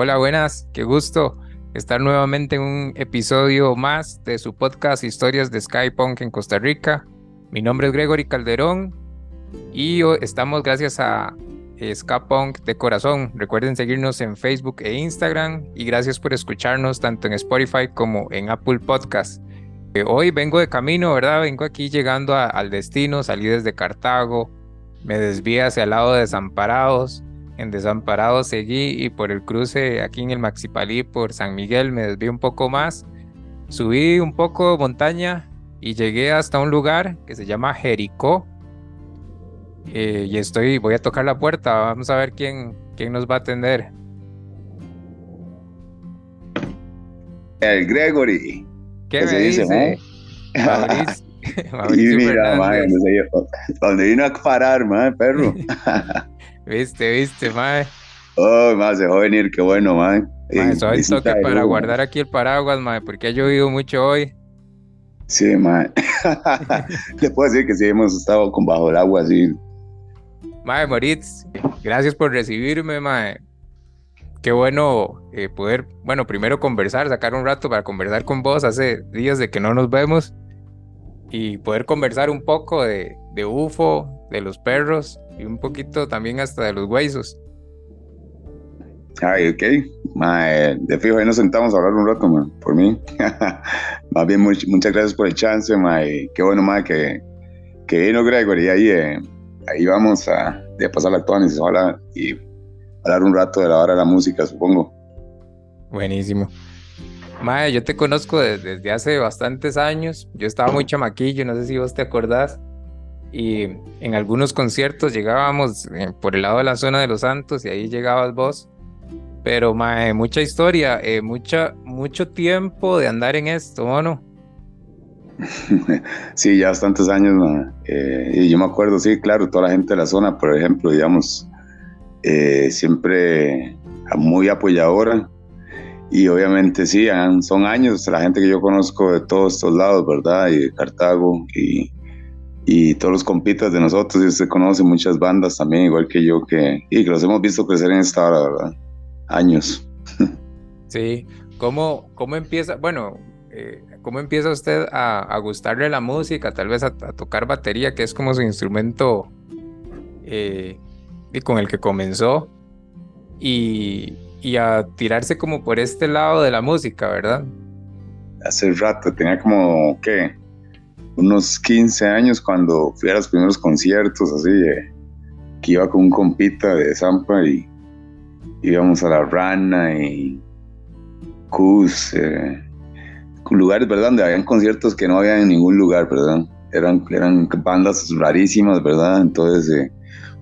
Hola, buenas, qué gusto estar nuevamente en un episodio más de su podcast Historias de Skypunk en Costa Rica. Mi nombre es Gregory Calderón y estamos gracias a Skypunk de corazón. Recuerden seguirnos en Facebook e Instagram y gracias por escucharnos tanto en Spotify como en Apple Podcast. Eh, hoy vengo de camino, ¿verdad? Vengo aquí llegando al destino, salí desde Cartago, me desvié hacia el lado de Desamparados. En Desamparados seguí y por el cruce aquí en el Maxipalí por San Miguel me desvié un poco más. Subí un poco montaña y llegué hasta un lugar que se llama Jericó. Eh, y estoy, voy a tocar la puerta, vamos a ver quién, quién nos va a atender. El Gregory. ¿Qué, me dice? Mauricio. y mira, mae, donde vino a parar, mae, perro. viste, viste, mae. Oh, más se dejó venir, qué bueno, mae. Mae, soy toque para guardar aquí el paraguas, mae, porque ha llovido mucho hoy. Sí, mae. Le puedo decir que sí hemos estado con bajo el agua, así. Mae, Moritz, gracias por recibirme, mae. Qué bueno eh, poder, bueno, primero conversar, sacar un rato para conversar con vos. Hace días de que no nos vemos y poder conversar un poco de, de UFO, de los perros y un poquito también hasta de los huesos. Ay, ok. de fijo, ahí nos sentamos a hablar un rato, por mí. Más bien, muchas gracias por el chance, mae. Qué bueno, mae, que, que vino Gregory. Y ahí, eh, ahí vamos a, a pasar la toda y hablar un rato de la hora de la música, supongo. Buenísimo. Mae, yo te conozco desde, hace bastantes años. Yo estaba muy chamaquillo, no sé si vos te acordás. Y en algunos conciertos llegábamos eh, por el lado de la zona de los Santos y ahí llegabas vos. Pero mae, mucha historia, eh, mucha, mucho tiempo de andar en esto, no? Sí, ya bastantes años. Eh, y yo me acuerdo, sí, claro, toda la gente de la zona, por ejemplo, digamos, siempre muy apoyadora y obviamente sí, son años, la gente que yo conozco de todos estos lados, ¿verdad? Y de Cartago y, y todos los compitas de nosotros, y usted conoce muchas bandas también, igual que yo, que, y que los hemos visto crecer en esta hora, ¿verdad? Años. Sí, ¿cómo, cómo empieza? Bueno, eh, ¿cómo empieza usted a, a, gustarle la música? Tal vez a, tocar batería, que es como su instrumento eh, y con el que comenzó. Y, y a tirarse como por este lado de la música, ¿verdad? Hace rato, tenía como, ¿qué? Unos 15 años cuando fui a los primeros conciertos, así, que iba con un compita de Zampa y íbamos a La Rana y Cus, eh, lugares, ¿verdad? Donde habían conciertos que no había en ningún lugar, ¿verdad? Eran, eran bandas rarísimas, ¿verdad? Entonces, eh,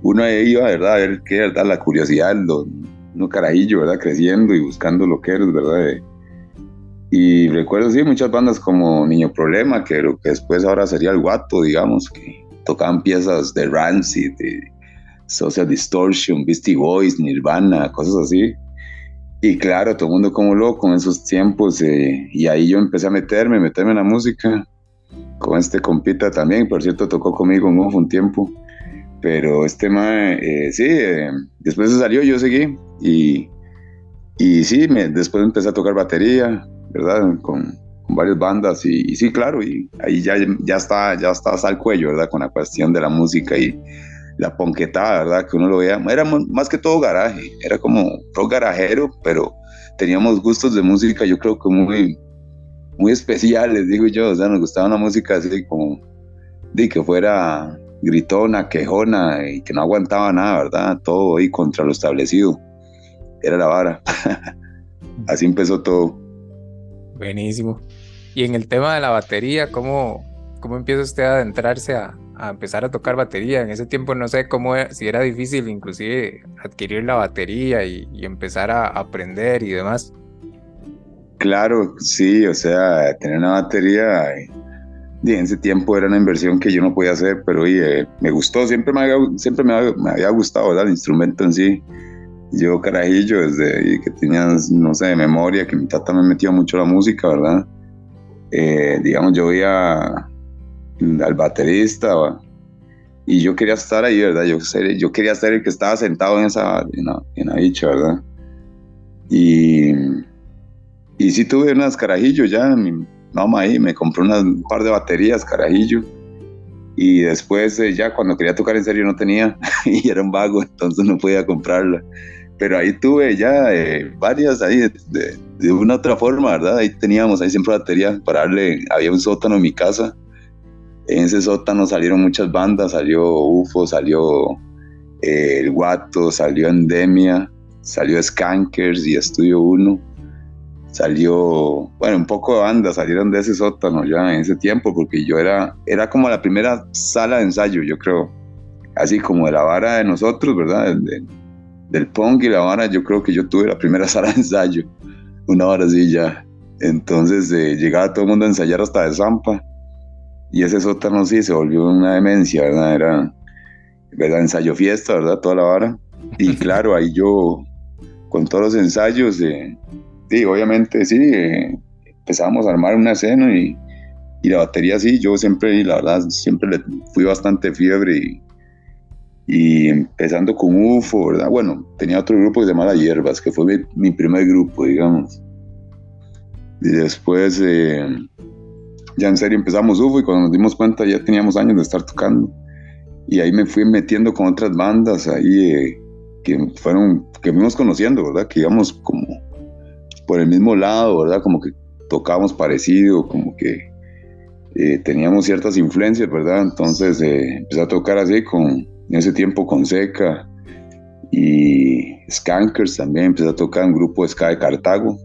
uno iba, ¿verdad? A ver qué, ¿verdad? La curiosidad, lo, no carajillo, ¿verdad? Creciendo y buscando lo que eres, ¿verdad? Y recuerdo, sí, muchas bandas como Niño Problema, que lo que después ahora sería el Guato, digamos, que tocaban piezas de Rancid, de Social Distortion, Beastie Boys, Nirvana, cosas así. Y claro, todo el mundo como loco en esos tiempos. Eh, y ahí yo empecé a meterme, meterme en la música. Con este compita también, por cierto, tocó conmigo un tiempo. Pero este tema, eh, sí, eh, después se salió, yo seguí y, y sí, me, después empecé a tocar batería, ¿verdad? Con, con varias bandas y, sí, claro, y ahí ya, ya está, ya estás al cuello, ¿verdad? Con la cuestión de la música y la ponquetada, ¿verdad? Que uno lo veía, era más que todo garaje, era como rock garajero, pero teníamos gustos de música, yo creo que muy, muy especiales, digo yo, o sea, nos gustaba una música así como, de que fuera gritona, quejona y que no aguantaba nada, ¿verdad? Todo ahí contra lo establecido. Era la vara. Así empezó todo. Buenísimo. Y en el tema de la batería, ¿cómo, cómo empieza usted a adentrarse a, empezar a tocar batería? En ese tiempo no sé cómo, si era difícil inclusive adquirir la batería y, y empezar a aprender y demás. Claro, sí, o sea, tener una batería en ese tiempo era una inversión que yo no podía hacer, pero me gustó, siempre me había, siempre me había, gustado el instrumento en sí. Yo carajillo, desde que tenía, no sé, memoria, que mi tata me metió mucho la música, ¿verdad? Eh, digamos, yo veía al baterista y yo quería estar ahí, ¿verdad? Yo, yo quería ser el que estaba sentado en esa, en la, en la dicha, ¿verdad? Y, y sí tuve unas carajillos ya, mi mamá ahí me compró unas, un par de baterías carajillo. Y después eh, ya cuando quería tocar en serio no tenía y era un vago, entonces no podía comprarla. Pero ahí tuve ya eh, varias ahí de, de, una otra forma, ¿verdad? Ahí teníamos ahí siempre batería para darle, había un sótano en mi casa. En ese sótano salieron muchas bandas, salió UFO, salió eh, El Guato, salió Endemia, salió Skankers y Estudio 1 salió, bueno, un poco de bandas salieron de ese sótano ya en ese tiempo, porque yo era, era como la primera sala de ensayo, yo creo, así como de la vara de nosotros, ¿verdad? Del, punk y la vara, yo creo que yo tuve la primera sala de ensayo, una hora así ya. Entonces eh, llegaba todo el mundo a ensayar hasta de Zampa, y ese sótano sí se volvió una demencia, ¿verdad? Era, ¿verdad? Ensayo fiesta, ¿verdad? Toda la vara. Y claro, ahí yo, con todos los ensayos, eh, sí, obviamente sí, eh, empezamos a armar una escena y, y, la batería sí, yo siempre, la verdad, siempre le fui bastante fiebre y, y empezando con UFO, ¿verdad? Bueno, tenía otro grupo que se llamaba Hierbas, que fue mi, primer grupo, digamos. Y después, eh, ya en serio empezamos UFO y cuando nos dimos cuenta ya teníamos años de estar tocando. Y ahí me fui metiendo con otras bandas ahí eh, que fueron, que fuimos conociendo, ¿verdad? Que íbamos como por el mismo lado, ¿verdad? Como que tocábamos parecido, como que eh, teníamos ciertas influencias, ¿verdad? Entonces eh, empecé a tocar así con, en ese tiempo con Seca y Skankers también, empecé a tocar un grupo de ska de Cartago,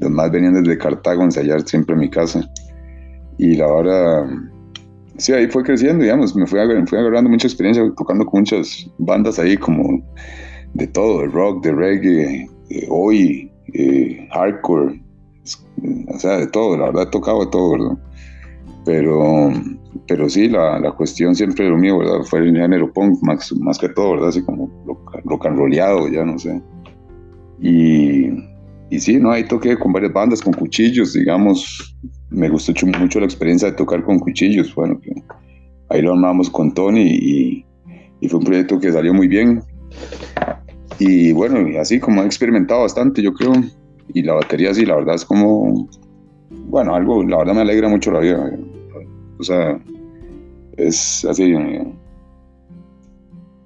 los más venían desde Cartago a ensayar siempre en mi casa. Y la hora, sí, ahí fue creciendo, digamos, me fui, fui agarrando mucha experiencia tocando con muchas bandas ahí como de todo, de rock, de reggae, hoy, eh, hardcore, o sea, de todo, la verdad he tocado de todo, ¿verdad? Pero, pero sí, la, la cuestión siempre lo mío, ¿verdad? Fue el género punk, más, más que todo, ¿verdad? Así como rock and rollado, ya no sé. Y, y sí, ¿no? Ahí toqué con varias bandas, con cuchillos, digamos. Me gustó mucho la experiencia de tocar con cuchillos. Bueno, que ahí lo armamos con Tony y, y, fue un proyecto que salió muy bien. Y bueno, así como he experimentado bastante, yo creo. Y la batería, sí, la verdad es como. Bueno, algo, la verdad me alegra mucho la vida. O sea, es así.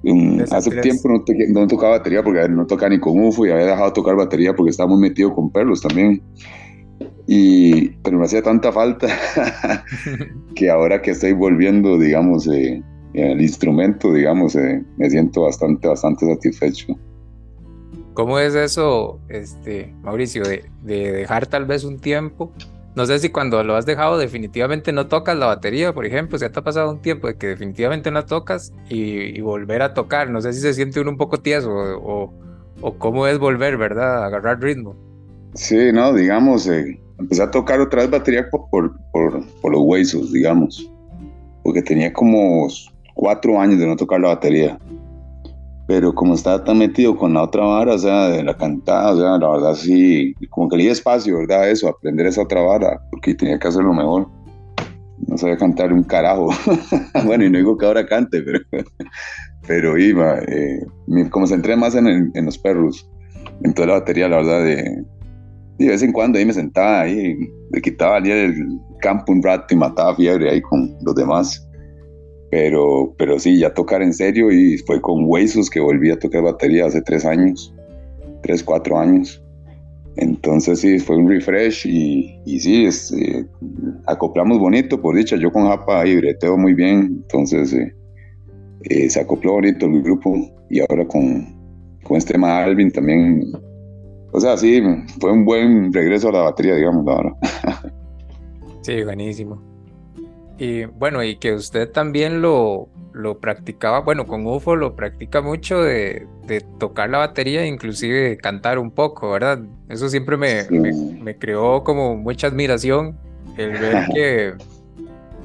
Eh, hace tiempo no, no, tocaba batería porque no tocaba ni con UFO y había dejado de tocar batería porque estaba muy metido con perros también. Y, pero me hacía tanta falta que ahora que estoy volviendo, digamos, eh, el instrumento, digamos, eh, me siento bastante, bastante satisfecho. ¿Cómo es eso, este, Mauricio, de, dejar tal vez un tiempo? No sé si cuando lo has dejado definitivamente no tocas la batería, por ejemplo, si te ha pasado un tiempo de que definitivamente no tocas y, volver a tocar, no sé si se siente uno un poco tieso o, cómo es volver, ¿verdad? Agarrar ritmo. Sí, no, digamos, eh, empecé a tocar otra vez batería por, por, por los huesos, digamos, porque tenía como cuatro años de no tocar la batería pero como estaba tan metido con la otra vara, o sea, de la cantada, o sea, la verdad sí, como que le di espacio, ¿verdad? Eso, aprender esa otra vara, porque tenía que hacerlo mejor. No sabía cantar un carajo. bueno, y no digo que ahora cante, pero, pero iba, eh, me concentré más en, los perros, en toda la batería, la verdad, de, de vez en cuando ahí me sentaba ahí, le quitaba el campo un rato y mataba fiebre ahí con los demás pero, pero sí, ya tocar en serio y fue con Huesos que volví a tocar batería hace tres años, tres, cuatro años. Entonces sí, fue un refresh y, y sí, este, acoplamos bonito, por dicha, yo con Japa ahí breteo muy bien, entonces eh, eh, se acopló bonito el grupo y ahora con, con este tema Alvin también, o sea, sí, fue un buen regreso a la batería, digamos, ahora. sí, buenísimo. Y bueno, y que usted también lo, lo practicaba, bueno, con UFO lo practica mucho de, de tocar la batería, inclusive cantar un poco, ¿verdad? Eso siempre me, me, creó como mucha admiración el ver que,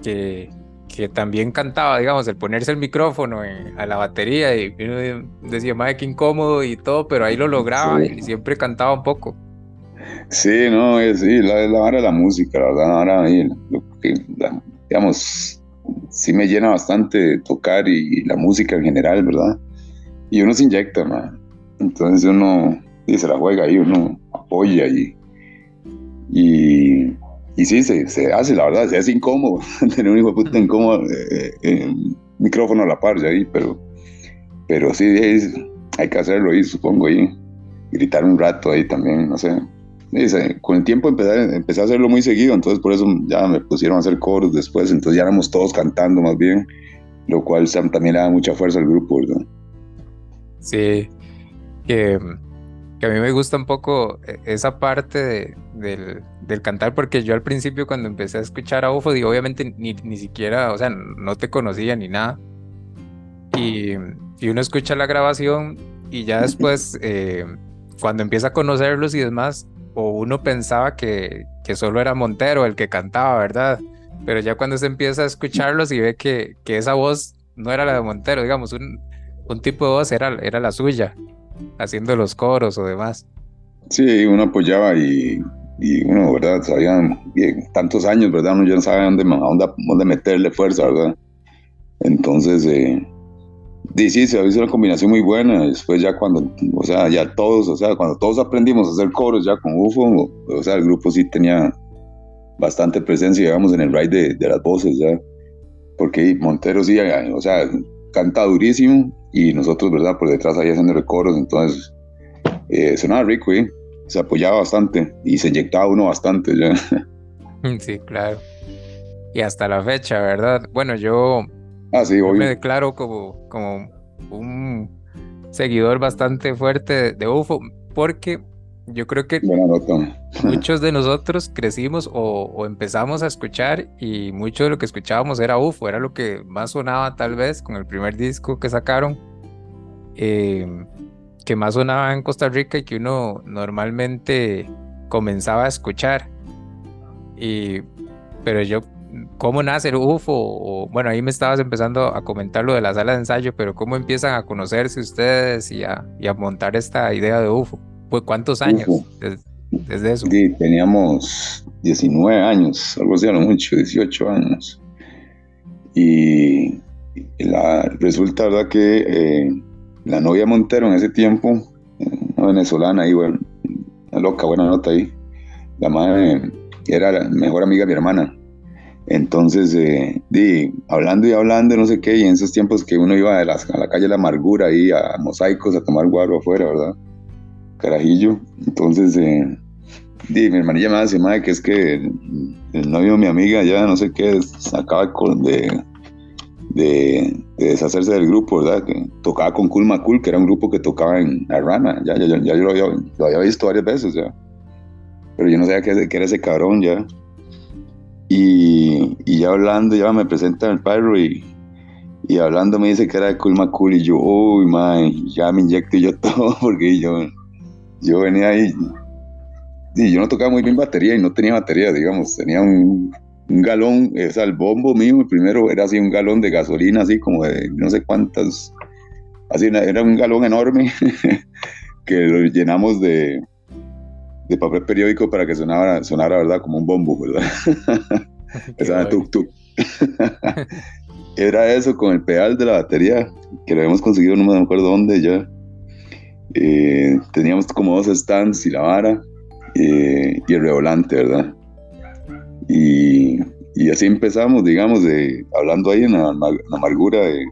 que, que, también cantaba, digamos, el ponerse el micrófono a la batería y uno decía, madre, qué incómodo y todo, pero ahí lo lograba y siempre cantaba un poco. Sí, no, es, sí, la, la hora de la música, la verdad, ahora que, la, digamos, sí me llena bastante tocar y, la música en general, ¿verdad? Y uno se inyecta, man. Entonces uno, y se la juega ahí, uno apoya y, y, y sí, se, se, hace, la verdad, se hace incómodo tener un hijo de puta incómodo, eh, eh, micrófono a la par de ahí, pero, pero sí, hay que hacerlo ahí, supongo, y gritar un rato ahí también, no sé. Con el tiempo empecé, empecé a hacerlo muy seguido, entonces por eso ya me pusieron a hacer coros después, entonces ya éramos todos cantando más bien, lo cual también le da mucha fuerza al grupo, ¿verdad? Sí, que, que, a mí me gusta un poco e, esa parte del, del, cantar, porque yo al principio cuando empecé a escuchar a UFO, digo, obviamente ni, ni siquiera, o sea, no te conocía ni nada. Y, y uno escucha la grabación y ya después, eh, cuando empieza a conocerlos y demás, o uno pensaba que, que solo era Montero el que cantaba, ¿verdad? Pero ya cuando se empieza a escucharlos y ve que, que esa voz no era la de Montero, digamos, un, un tipo de voz era, era la suya, haciendo los coros o demás. Sí, uno apoyaba y, y uno, ¿verdad? Sabían tantos años, ¿verdad? Uno ya no sabe dónde, dónde meterle fuerza, ¿verdad? Entonces, eh, sí, se hizo una combinación muy buena. Después ya cuando, o sea, ya todos, o sea, cuando todos aprendimos a hacer coros ya con UFO, o, sea, el grupo sí tenía bastante presencia, digamos, en el ride de, de las voces, ¿ya? Porque Montero sí, o sea, canta durísimo y nosotros, ¿verdad? Por detrás ahí haciendo coros, entonces eh, sonaba rico, ¿eh? Se apoyaba bastante y se inyectaba uno bastante, ¿ya? Sí, claro. Y hasta la fecha, ¿verdad? Bueno, yo, ah, sí, me declaro como, como un seguidor bastante fuerte de UFO porque yo creo que muchos de nosotros crecimos o, empezamos a escuchar y mucho de lo que escuchábamos era UFO, era lo que más sonaba tal vez con el primer disco que sacaron, eh, que más sonaba en Costa Rica y que uno normalmente comenzaba a escuchar. Y, pero yo, ¿cómo nace el UFO? O, bueno, ahí me estabas empezando a comentar lo de la sala de ensayo, pero ¿cómo empiezan a conocerse ustedes y a, y a montar esta idea de UFO? Pues, ¿Cuántos años desde, eso? Sí, teníamos 19 años, algo así, a lo mucho, 18 años. Y la, resulta, ¿verdad? Que eh, la novia Montero en ese tiempo, una venezolana ahí, bueno, una loca, buena nota ahí, la madre era la mejor amiga de mi hermana. Entonces, eh, di, hablando y hablando, no sé qué, y en esos tiempos que uno iba a, la calle La Amargura ahí a mosaicos a tomar guaro afuera, ¿verdad? carajillo. Entonces, eh, mi hermanilla me dice, madre, que es que el, novio de mi amiga ya no sé qué, acaba de, de, deshacerse del grupo, ¿verdad? Que tocaba con Cool Macul, que era un grupo que tocaba en La Rana. Ya, ya, ya, yo lo había, lo había, visto varias veces ya. Pero yo no sabía que, que era ese cabrón ya. Y, ya hablando, ya me presenta el perro y, y hablando me dice que era de Cool Macul y yo, uy, man, ya me inyecto yo todo porque yo yo venía ahí y yo no tocaba muy bien batería y no tenía batería, digamos, tenía un, galón, o sea, el bombo mío, el primero era así un galón de gasolina, así como de no sé cuántas, así era un galón enorme que lo llenamos de, de papel periódico para que sonara, sonara, ¿verdad? Como un bombo, ¿verdad? Esa tuk tuk. Era eso con el pedal de la batería, que lo habíamos conseguido, no me acuerdo dónde ya. Eh, teníamos como dos stands y la vara eh, y el revolante, ¿verdad? Y, y, así empezamos, digamos, de, hablando ahí en la, amargura de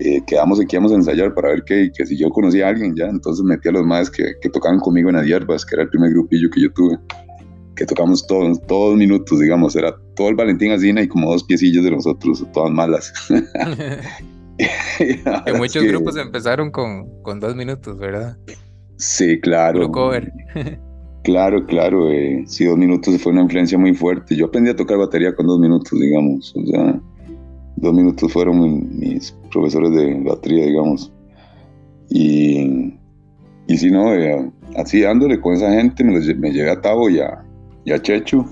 eh, quedamos aquí íbamos a ensayar para ver que, que, si yo conocía a alguien ya, entonces metí a los más que, que tocaban conmigo en las hierbas, que era el primer grupillo que yo tuve, que tocamos todos, todos minutos, digamos, era todo el Valentín Asina y como dos piecillos de nosotros, todas malas. que muchos grupos empezaron con, con, dos minutos, ¿verdad? Sí, claro. cover. claro, claro. Eh, sí, dos minutos fue una influencia muy fuerte. Yo aprendí a tocar batería con dos minutos, digamos. O sea, dos minutos fueron mis profesores de batería, digamos. Y, y si no, eh, así dándole con esa gente, me, me llevé a Tavo y a, y a Checho.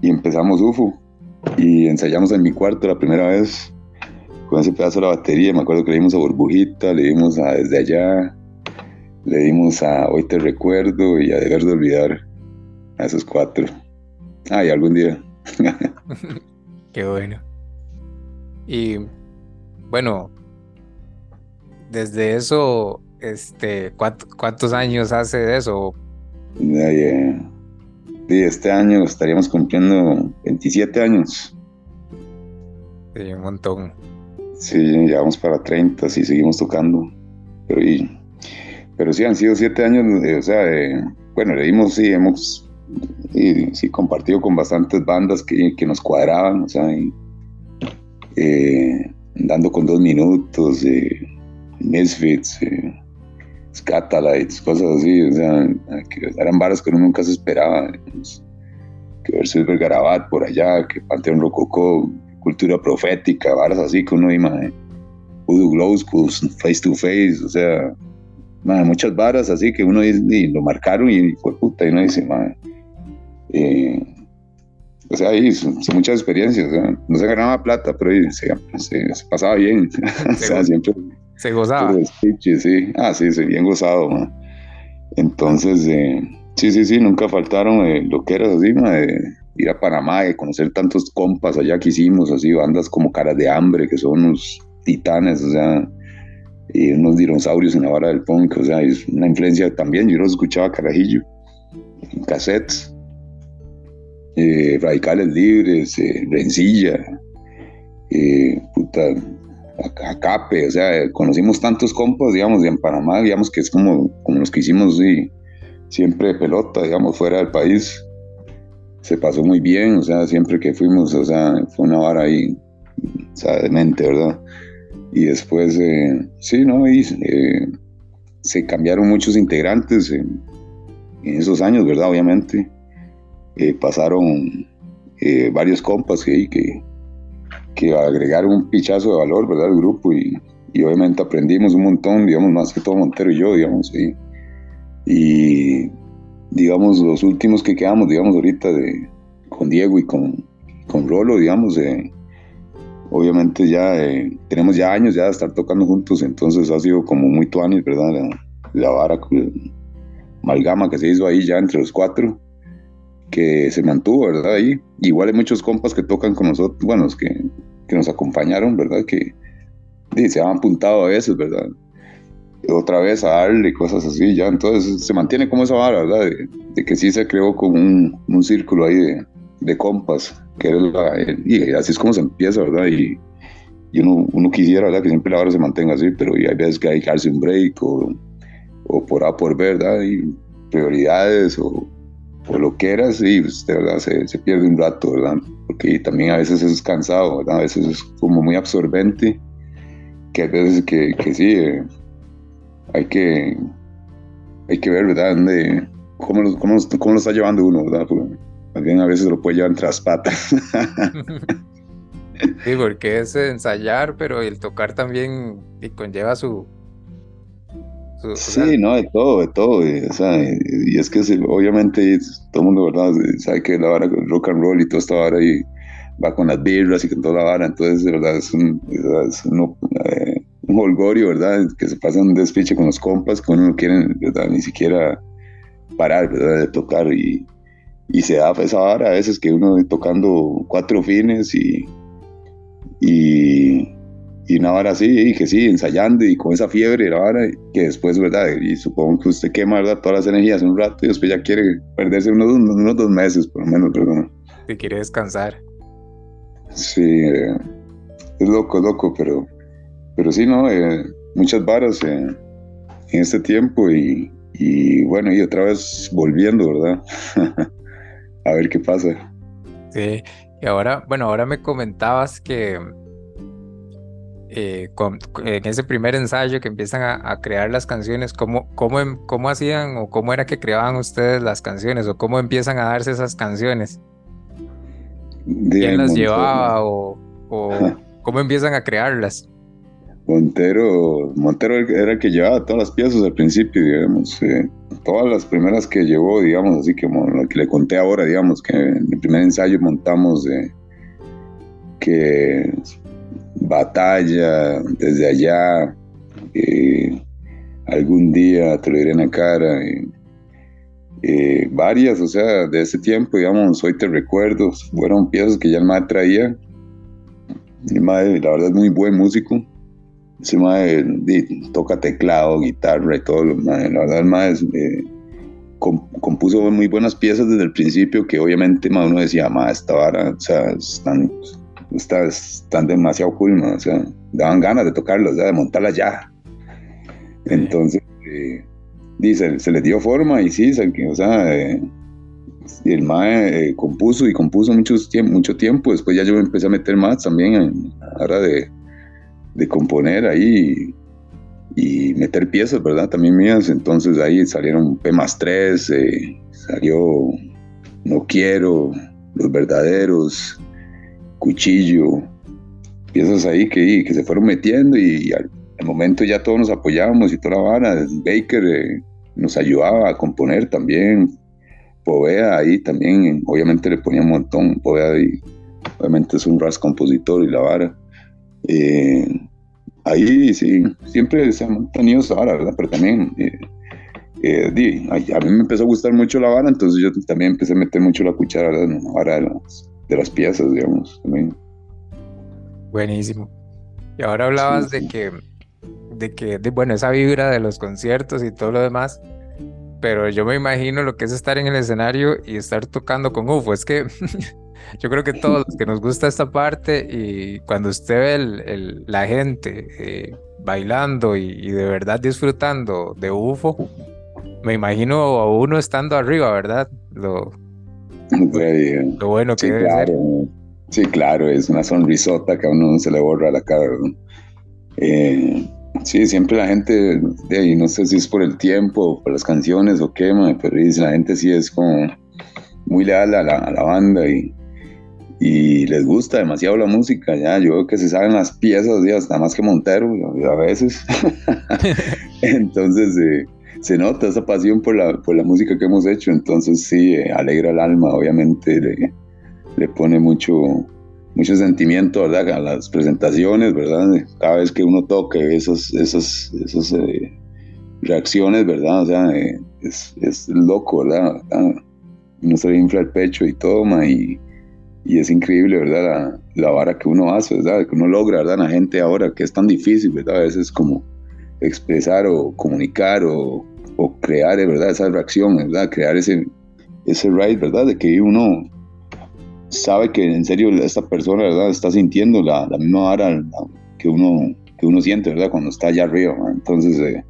Y empezamos UFO. Y ensayamos en mi cuarto la primera vez con ese pedazo de la batería. Me acuerdo que le dimos a Burbujita, le dimos a Desde Allá, le dimos a Hoy Te Recuerdo y a Deber de Olvidar. A esos cuatro. Ah, y algún día. Qué bueno. Y bueno, desde eso este, ¿cuántos años hace de eso? este año estaríamos cumpliendo 27 años. Sí, un montón. Sí, llevamos para 30 si seguimos tocando. Pero, pero sí, han sido 7 años, o sea, bueno, le dimos, sí, hemos sí, compartido con bastantes bandas que, que nos cuadraban, o sea, eh, dando con dos minutos, eh, Misfits, eh, Scatalites, cosas así, o sea, eran barras que uno nunca se esperaba. que ver Silver Garabat por allá, que Panteón Rococó, cultura profética, barras así que uno ima, Voodoo Glow Face to Face, o sea, muchas barras así que uno y, lo marcaron y fue puta, y uno dice, eh, o sea, ahí son, muchas experiencias, no se ganaba plata, pero se, se, pasaba bien, o sea, siempre se gozaba. sí. Ah, sí, sí, bien gozado. Entonces, eh, sí, sí, sí, nunca faltaron eh, lo que era así, de ir a Panamá y conocer tantos compas allá que hicimos, así, bandas como Caras de Hambre, que son unos titanes, o sea, y unos dinosaurios en la vara del punk, o sea, es una influencia también. Yo los escuchaba carajillo, en cassettes, eh, Radicales Libres, Rencilla, puta Acape, o sea, conocimos tantos compas, digamos, en Panamá, digamos que es como, como los que hicimos sí, siempre de pelota, digamos, fuera del país. Se pasó muy bien, o sea, siempre que fuimos, o sea, fue una vara ahí, o sea, de mente, ¿verdad? Y después, eh, sí, ¿no? Eh, se cambiaron muchos integrantes en, esos años, ¿verdad? Obviamente. Eh, pasaron varios compas que, que, que agregar un pichazo de valor, ¿verdad? Al grupo y, y, obviamente aprendimos un montón, digamos, más que todo Montero y yo, digamos, y, y digamos, los últimos que quedamos, digamos, ahorita de, con Diego y con, con Rolo, digamos, eh, obviamente ya eh, tenemos ya años ya de estar tocando juntos, entonces ha sido como muy tuanis, ¿verdad? La, la vara, amalgama que se hizo ahí ya entre los cuatro que se mantuvo, ¿verdad? Ahí. Igual hay muchos compas que tocan con nosotros, bueno, que, que nos acompañaron, ¿verdad? Que se han apuntado a veces, ¿verdad? Otra vez a darle cosas así, ya. Entonces se mantiene como esa vara, ¿verdad? De, que sí se creó como un, un círculo ahí de, de compas, que la, y así es como se empieza, ¿verdad? Y, y uno, uno, quisiera, ¿verdad? Que siempre la vara se mantenga así, pero hay veces que hay que darse un break o, o por A por B, ¿verdad? Y prioridades o o lo que eras y pues, de verdad se, se, pierde un rato, ¿verdad? Porque también a veces es cansado, ¿verdad? A veces es como muy absorbente, que hay veces que, que sí, eh, hay que hay que ver, ¿verdad? cómo, lo, cómo, cómo, lo está llevando uno, ¿verdad? también a veces lo puede llevar entre las patas. sí, porque es ensayar, pero el tocar también conlleva su, Sí, no, de todo, de todo. Y, o sea, y, es que obviamente todo el mundo, ¿verdad? Sabe que la vara rock and roll y toda esta vara y va con las birras y con toda la vara. Entonces, de verdad, es un, es un, eh, un holgorio, ¿verdad? Que se pasa un despiche con los compas que uno no quiere, ¿verdad? Ni siquiera parar, ¿verdad? De tocar y, y se da esa vara a veces que uno tocando cuatro fines y, y y una vara así, y que sí, ensayando y con esa fiebre, la vara, que después, ¿verdad? Y supongo que usted quema, ¿verdad? Todas las energías un rato y después ya quiere perderse unos, unos dos meses, por lo menos, perdón. Que quiere descansar. Sí, eh, es loco, loco, pero, pero sí, ¿no? Eh, muchas varas eh, en este tiempo y, y bueno, y otra vez volviendo, ¿verdad? A ver qué pasa. Sí, y ahora, bueno, ahora me comentabas que eh, en ese primer ensayo que empiezan a, crear las canciones, ¿cómo, cómo, em, ¿cómo hacían o cómo era que creaban ustedes las canciones o cómo empiezan a darse esas canciones? ¿Quién las llevaba o, cómo empiezan a crearlas? Montero, Montero era el que llevaba todas las piezas al principio, digamos, eh, todas las primeras que llevó, digamos, así como lo que le conté ahora, digamos, que en el primer ensayo montamos de que batalla desde allá, algún día te lo diré en la cara, eh, varias, o sea, de ese tiempo, digamos, hoy te recuerdo, fueron piezas que ya el madre traía, el madre, la verdad, es muy buen músico, ese mae toca teclado, guitarra y todo. la verdad, el mae eh, compuso muy buenas piezas desde el principio que obviamente uno decía, mae, esta vara, o sea, están, están demasiado cool, o sea, daban ganas de tocarlas, de montarlas ya. Entonces, eh, dice, se les dio forma y sí, o sea, eh, el MAE compuso y compuso mucho tiempo, mucho tiempo. Después ya yo empecé a meter más también en, hora de, de componer ahí y, meter piezas, ¿verdad? También mías. Entonces ahí salieron P más 3, eh, salió No Quiero, Los Verdaderos, Cuchillo, piezas ahí que, que se fueron metiendo y al, momento ya todos nos apoyábamos y toda la vara. Baker eh, nos ayudaba a componer también. Povea ahí también, obviamente le ponía un montón. Povea y obviamente es un ras compositor y la vara. Eh, ahí sí, siempre se han tenido esa vara, ¿verdad? Pero también eh, eh, a, mí me empezó a gustar mucho la vara, entonces yo también empecé a meter mucho la cuchara en la vara de las, de las piezas, digamos. También. Buenísimo. Y ahora hablabas de que, de que, de, bueno, esa vibra de los conciertos y todo lo demás, pero yo me imagino lo que es estar en el escenario y estar tocando con UFO. Es que Yo creo que todos los que nos gusta esta parte y cuando usted ve el, la gente eh, bailando y, de verdad disfrutando de UFO, me imagino a uno estando arriba, ¿verdad? Lo, lo bueno que sí, claro. Sí, claro, es una sonrisota que a uno se le borra la cara. Eh, sí, siempre la gente, de no sé si es por el tiempo, por las canciones o qué, pero la gente sí es como muy leal a la, a la banda y, y les gusta demasiado la música, ya, yo veo que se saben las piezas, ya, hasta más que Montero, a veces. entonces, eh, se nota esa pasión por la, por la música que hemos hecho, entonces sí, eh, alegra el alma, obviamente, le, pone mucho, mucho sentimiento, ¿verdad? A las presentaciones, ¿verdad? Cada vez que uno toca esas, esas, esas eh, reacciones, ¿verdad? O sea, es, es loco, ¿verdad? Uno se infla el pecho y toma y y es increíble, ¿verdad? La, vara que uno hace, ¿verdad? Que uno logra, ¿verdad? La gente ahora que es tan difícil, ¿verdad? A veces como expresar o comunicar o, o crear, ¿verdad? Esa reacción, ¿verdad? Crear ese, ese right, ¿verdad? De que uno sabe que en serio esta persona, ¿verdad? Está sintiendo la, la misma vara que uno, que uno siente, ¿verdad? Cuando está allá arriba, Entonces, eh,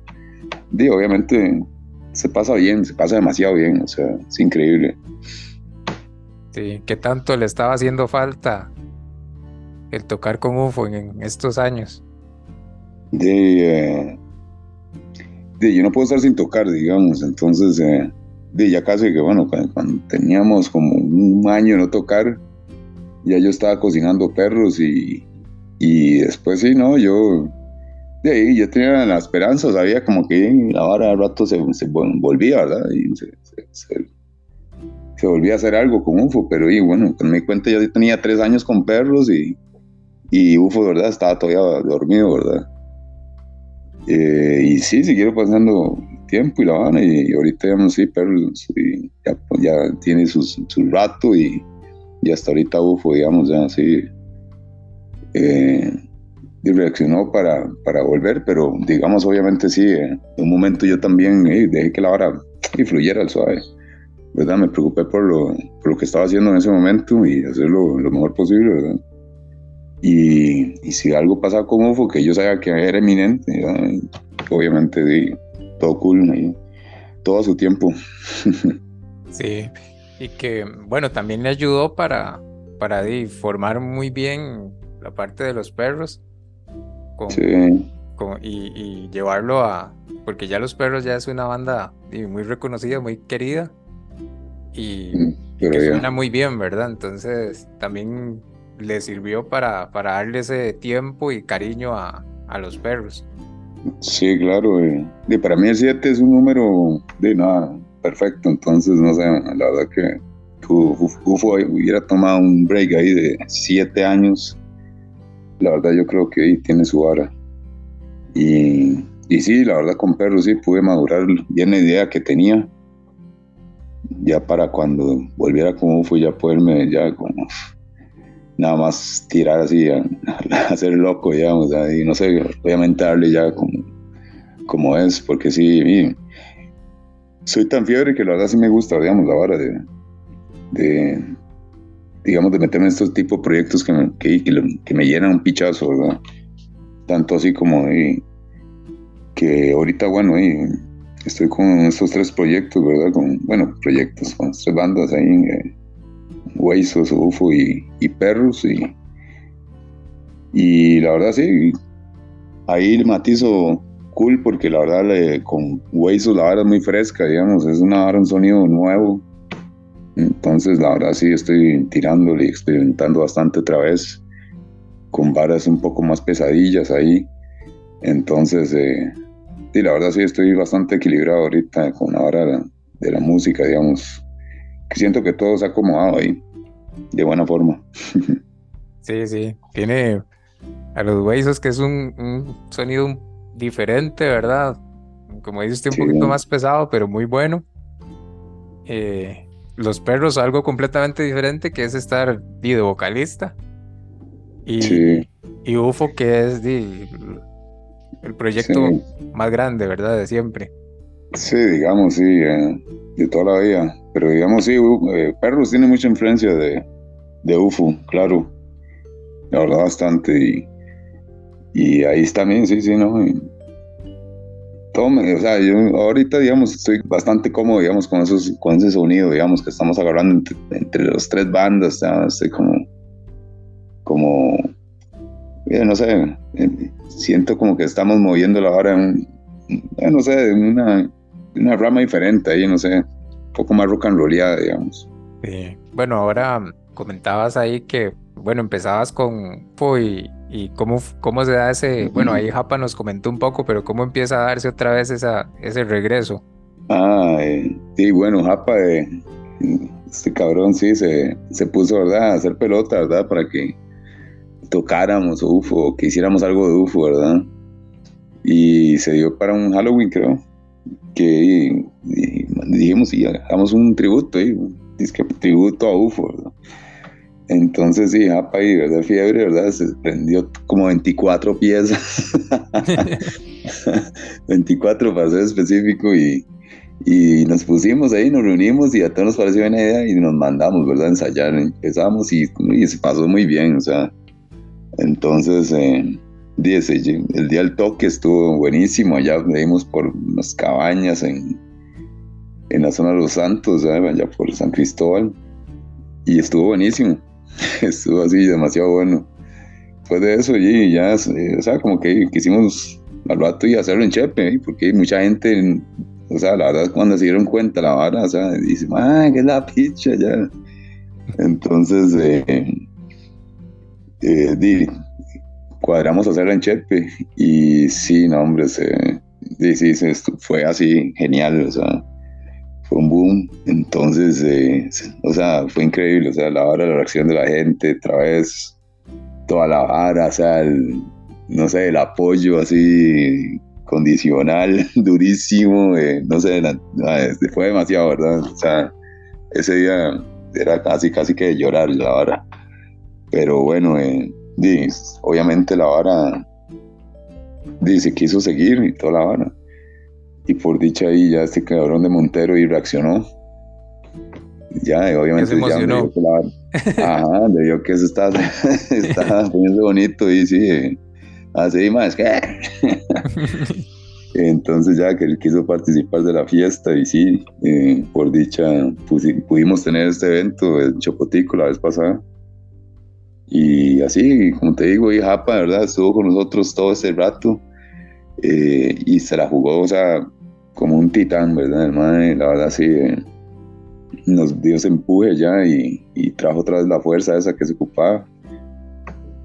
digo, obviamente se pasa bien, se pasa demasiado bien, o sea, es increíble. Sí, ¿qué tanto le estaba haciendo falta el tocar con UFO en, estos años? De, eh, yo no puedo estar sin tocar, digamos, entonces eh, de ya casi que bueno, cuando, teníamos como un año no tocar, ya yo estaba cocinando perros y, y después sí, no, yo de ahí yo tenía la esperanza, sabía como que la vara al rato se, volvía, ¿verdad? Y se, volvía a hacer algo con UFO, pero y bueno, me di cuenta yo tenía tres años con perros y, y UFO, ¿verdad? Estaba todavía dormido, ¿verdad? Eh, y sí, siguieron pasando tiempo y la van y, ahorita ya no sé, perros y ya, ya tiene sus, su rato y, y, hasta ahorita UFO, digamos, ya así eh, y reaccionó para, para volver, pero digamos, obviamente sí, en un momento yo también eh, dejé que la vara fluyera al suave. ¿verdad? Me preocupé por lo, por lo que estaba haciendo en ese momento y hacerlo lo mejor posible, ¿verdad? Y, y si algo pasaba con UFO, que yo sabía que era eminente, obviamente todo cool, todo a su tiempo. sí, y que bueno, también le ayudó para, para formar muy bien la parte de los perros. sí. y, y, llevarlo a, porque ya los perros ya es una banda muy reconocida, muy querida y, mm, que suena muy bien, ¿verdad? Entonces también le sirvió para, para darle ese tiempo y cariño a, a los perros. Sí, claro. Eh. para mí el 7 es un número de nada, perfecto. Entonces, no sé, la verdad que UFO hubiera tomado un break ahí de 7 años. La verdad yo creo que ahí tiene su vara. Y, y sí, la verdad con perros sí pude madurar bien la idea que tenía ya para cuando volviera como fui ya poderme ya como nada más tirar así, a, hacer loco, digamos, y no sé, obviamente darle ya como, como es, porque sí, soy tan fiebre que la verdad sí me gusta, digamos, la vara de, de digamos, de meterme en estos tipos de proyectos que me, que, me llenan un pichazo, ¿verdad? Tanto así como que ahorita, bueno, estoy con estos tres proyectos, ¿verdad? Con, bueno, proyectos, con tres bandas ahí, eh, Huesos, UFO y, Perros, y, y la verdad sí, ahí el matizo cool porque la verdad con Huesos la verdad es muy fresca, digamos, es una un sonido nuevo, entonces la verdad sí estoy tirándole y experimentando bastante otra vez, con varas un poco más pesadillas ahí, entonces... Eh, Sí, la verdad sí estoy bastante equilibrado ahorita con la hora de la, música, digamos. Que siento que todo se ha acomodado ahí de buena forma. Sí, sí. Tiene a los huesos que es un, sonido diferente, ¿verdad? Como dices, un poquito más pesado, pero muy bueno. Eh, los perros, algo completamente diferente, que es estar de vocalista. Y, y UFO, que es de el proyecto más grande, ¿verdad? De siempre. Sí, digamos, sí, eh, de toda la vida. Pero digamos, sí, eh, Perros tiene mucha influencia de, de UFO, claro. La verdad, bastante. Y, y ahí también, sí, sí, ¿no? todo o sea, yo ahorita, digamos, estoy bastante cómodo, digamos, con, esos, con ese sonido, digamos, que estamos agarrando entre, entre los tres bandas, ¿sabes? estoy como, como no sé, eh, siento como que estamos moviendo la vara en, eh, no sé, en una, una rama diferente ahí, no sé, un poco más rock and rollada, digamos. Bueno, ahora comentabas ahí que, bueno, empezabas con y, y cómo, cómo se da ese, bueno, ahí Japa nos comentó un poco, pero cómo empieza a darse otra vez esa, ese regreso. Ah, eh, sí, bueno, Japa, este cabrón sí se, se puso, ¿verdad?, a hacer pelota, ¿verdad?, para que tocáramos UFO, que hiciéramos algo de UFO, ¿verdad? Y se dio para un Halloween, creo, que dijimos, y hagamos un tributo, ¿eh? que tributo a UFO, ¿verdad? Entonces, sí, Japa y ¿verdad? Fiebre, ¿verdad? Se prendió como 24 piezas. 24 para ser específico y, y nos pusimos ahí, nos reunimos y a todos nos pareció buena idea y nos mandamos, ¿verdad? ensayar. Empezamos y, y se pasó muy bien, o sea, entonces, eh, el día del toque estuvo buenísimo. Allá dimos por unas cabañas en, en la zona de los Santos, allá por San Cristóbal. Y estuvo buenísimo. estuvo así demasiado bueno. Después de eso, y ya, eh, o sea, como que quisimos al rato y hacerlo en Chepe, ¿eh? porque mucha gente, o sea, la verdad, cuando se dieron cuenta la vara, o sea, dice, ¡ah, qué la picha! Ya. Entonces, eh, eh, cuadramos hacerla en Chepe y sí, no, hombre, se, sí, fue así genial, o sea, fue un boom. Entonces, eh, o sea, fue increíble, o sea, la hora, la reacción de la gente, otra vez, toda la vara, o sea, el, no sé, el apoyo así condicional, durísimo, eh, no sé, fue demasiado, ¿verdad? O sea, ese día era casi, casi que llorar la hora. Pero bueno, eh, obviamente la vara se quiso seguir y toda la vara. Y por dicha ahí ya este cabrón de Montero y reaccionó. Ya, obviamente ya me que la Ajá, le dio que eso está, está poniendo bonito y sí, así más que. Entonces ya que él quiso participar de la fiesta y sí, eh, por dicha pudimos tener este evento en Chopotico la vez pasada. Y así, como te digo, y Japa, ¿verdad? Estuvo con nosotros todo ese rato eh, y se la jugó, o sea, como un titán, ¿verdad? la verdad, sí, eh, nos dio ese empuje ya y, trajo otra vez la fuerza esa que se ocupaba.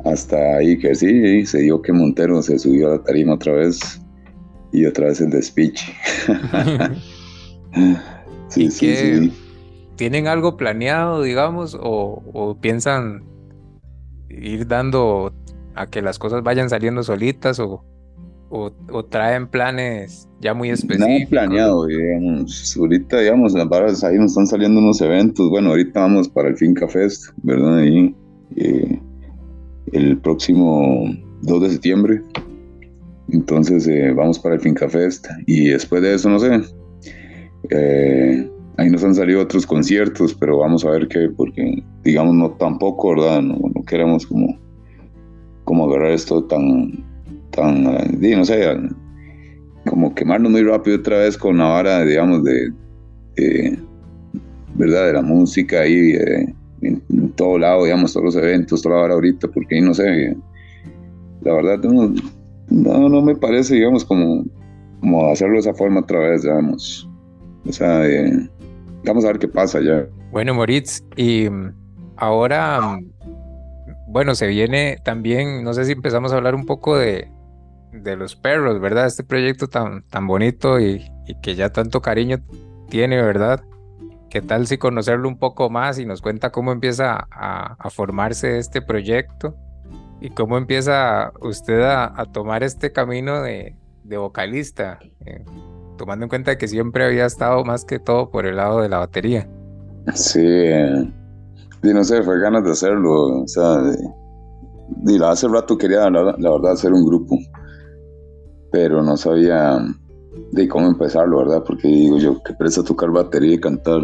Hasta ahí que sí, se dio que Montero se subió a la tarima otra vez y otra vez el despiche. sí, sí, sí. ¿Tienen algo planeado, digamos, o, o piensan ir dando a que las cosas vayan saliendo solitas o, o, traen planes ya muy específicos? Nada planeado, digamos. Ahorita, digamos, las ahí nos están saliendo unos eventos. Bueno, ahorita vamos para el Finca Fest, ¿verdad? Y, eh, el próximo 2 de septiembre. Entonces eh, vamos para el Finca Fest y después de eso, no sé, eh, ahí nos han salido otros conciertos, pero vamos a ver qué, porque digamos no tampoco, ¿verdad? No, queremos como, como agarrar esto tan, tan, no sé, como quemarnos muy rápido otra vez con la vara, digamos, de, ¿verdad? De la música ahí en, todo lado, digamos, todos los eventos, toda la vara ahorita, porque ahí no sé, la verdad no, no, me parece, digamos, como, como hacerlo de esa forma otra vez, digamos. O sea, vamos a ver qué pasa ya. Bueno, Moritz, y ahora, bueno, se viene también, no sé si empezamos a hablar un poco de, de los perros, ¿verdad? Este proyecto tan, tan bonito y, que ya tanto cariño tiene, ¿verdad? ¿Qué tal si conocerlo un poco más y nos cuenta cómo empieza a, formarse este proyecto y cómo empieza usted a, tomar este camino de, vocalista, eh, tomando en cuenta que siempre había estado más que todo por el lado de la batería? Sí, y no sé, fue ganas de hacerlo, o sea, hace rato quería la verdad hacer un grupo pero no sabía de cómo empezarlo, ¿verdad? Porque digo yo, qué presa tocar batería y cantar.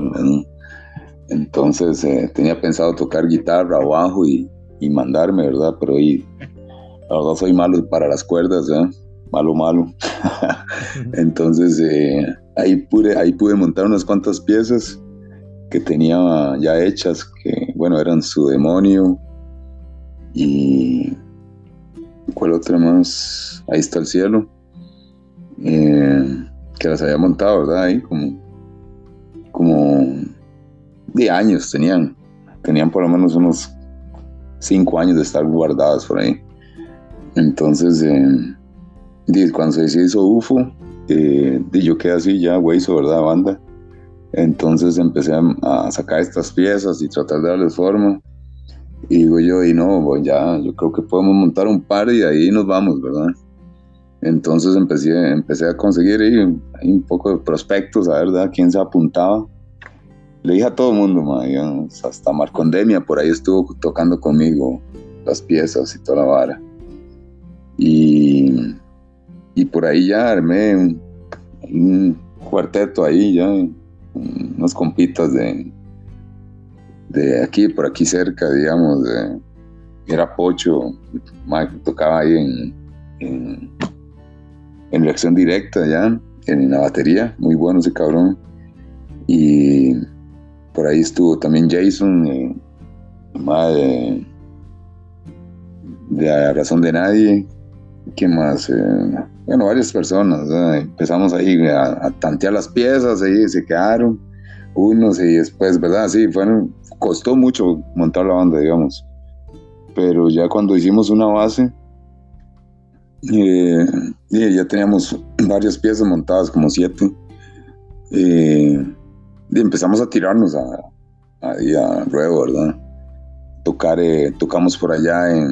Entonces eh, tenía pensado tocar guitarra bajo y, mandarme, ¿verdad? Pero ahí, la verdad soy malo para las cuerdas, ¿eh? Malo, malo. Entonces eh, ahí, pude, ahí pude montar unas cuantas piezas que tenía ya hechas, que bueno, eran su demonio y... ¿Cuál otra más? Ahí está el cielo eh, que las había montado, ¿verdad? Ahí como, como de años tenían, tenían por lo menos unos cinco años de estar guardadas por ahí. Entonces, eh, cuando se hizo UFO, eh, yo quedé así ya, hueso, ¿verdad? Banda. Entonces empecé a, sacar estas piezas y tratar de darles forma. Y digo yo, y no, pues ya, yo creo que podemos montar un par y ahí nos vamos, ¿verdad? Entonces empecé, empecé a conseguir ahí, un poco de prospectos, a ver quién se apuntaba. Le dije a todo el mundo, hasta Marcondemia por ahí estuvo tocando conmigo las piezas y toda la vara. Y, y por ahí ya armé un, cuarteto ahí, ya, unas compitas de, de aquí, por aquí cerca, digamos, era Pocho, Mike tocaba ahí en en reacción directa ya, en la batería, muy bueno ese cabrón. Y por ahí estuvo también Jason, eh, de, de La Razón de Nadie. ¿Quién más? Eh, bueno, varias personas. Empezamos ahí a, tantear las piezas, ahí se quedaron unos y después, ¿verdad? Sí, fueron, costó mucho montar la banda, digamos. Pero ya cuando hicimos una base, eh, ya teníamos varias piezas montadas, como siete. Eh, y empezamos a tirarnos a, a, ruedo, ¿verdad? Eh, tocamos por allá en,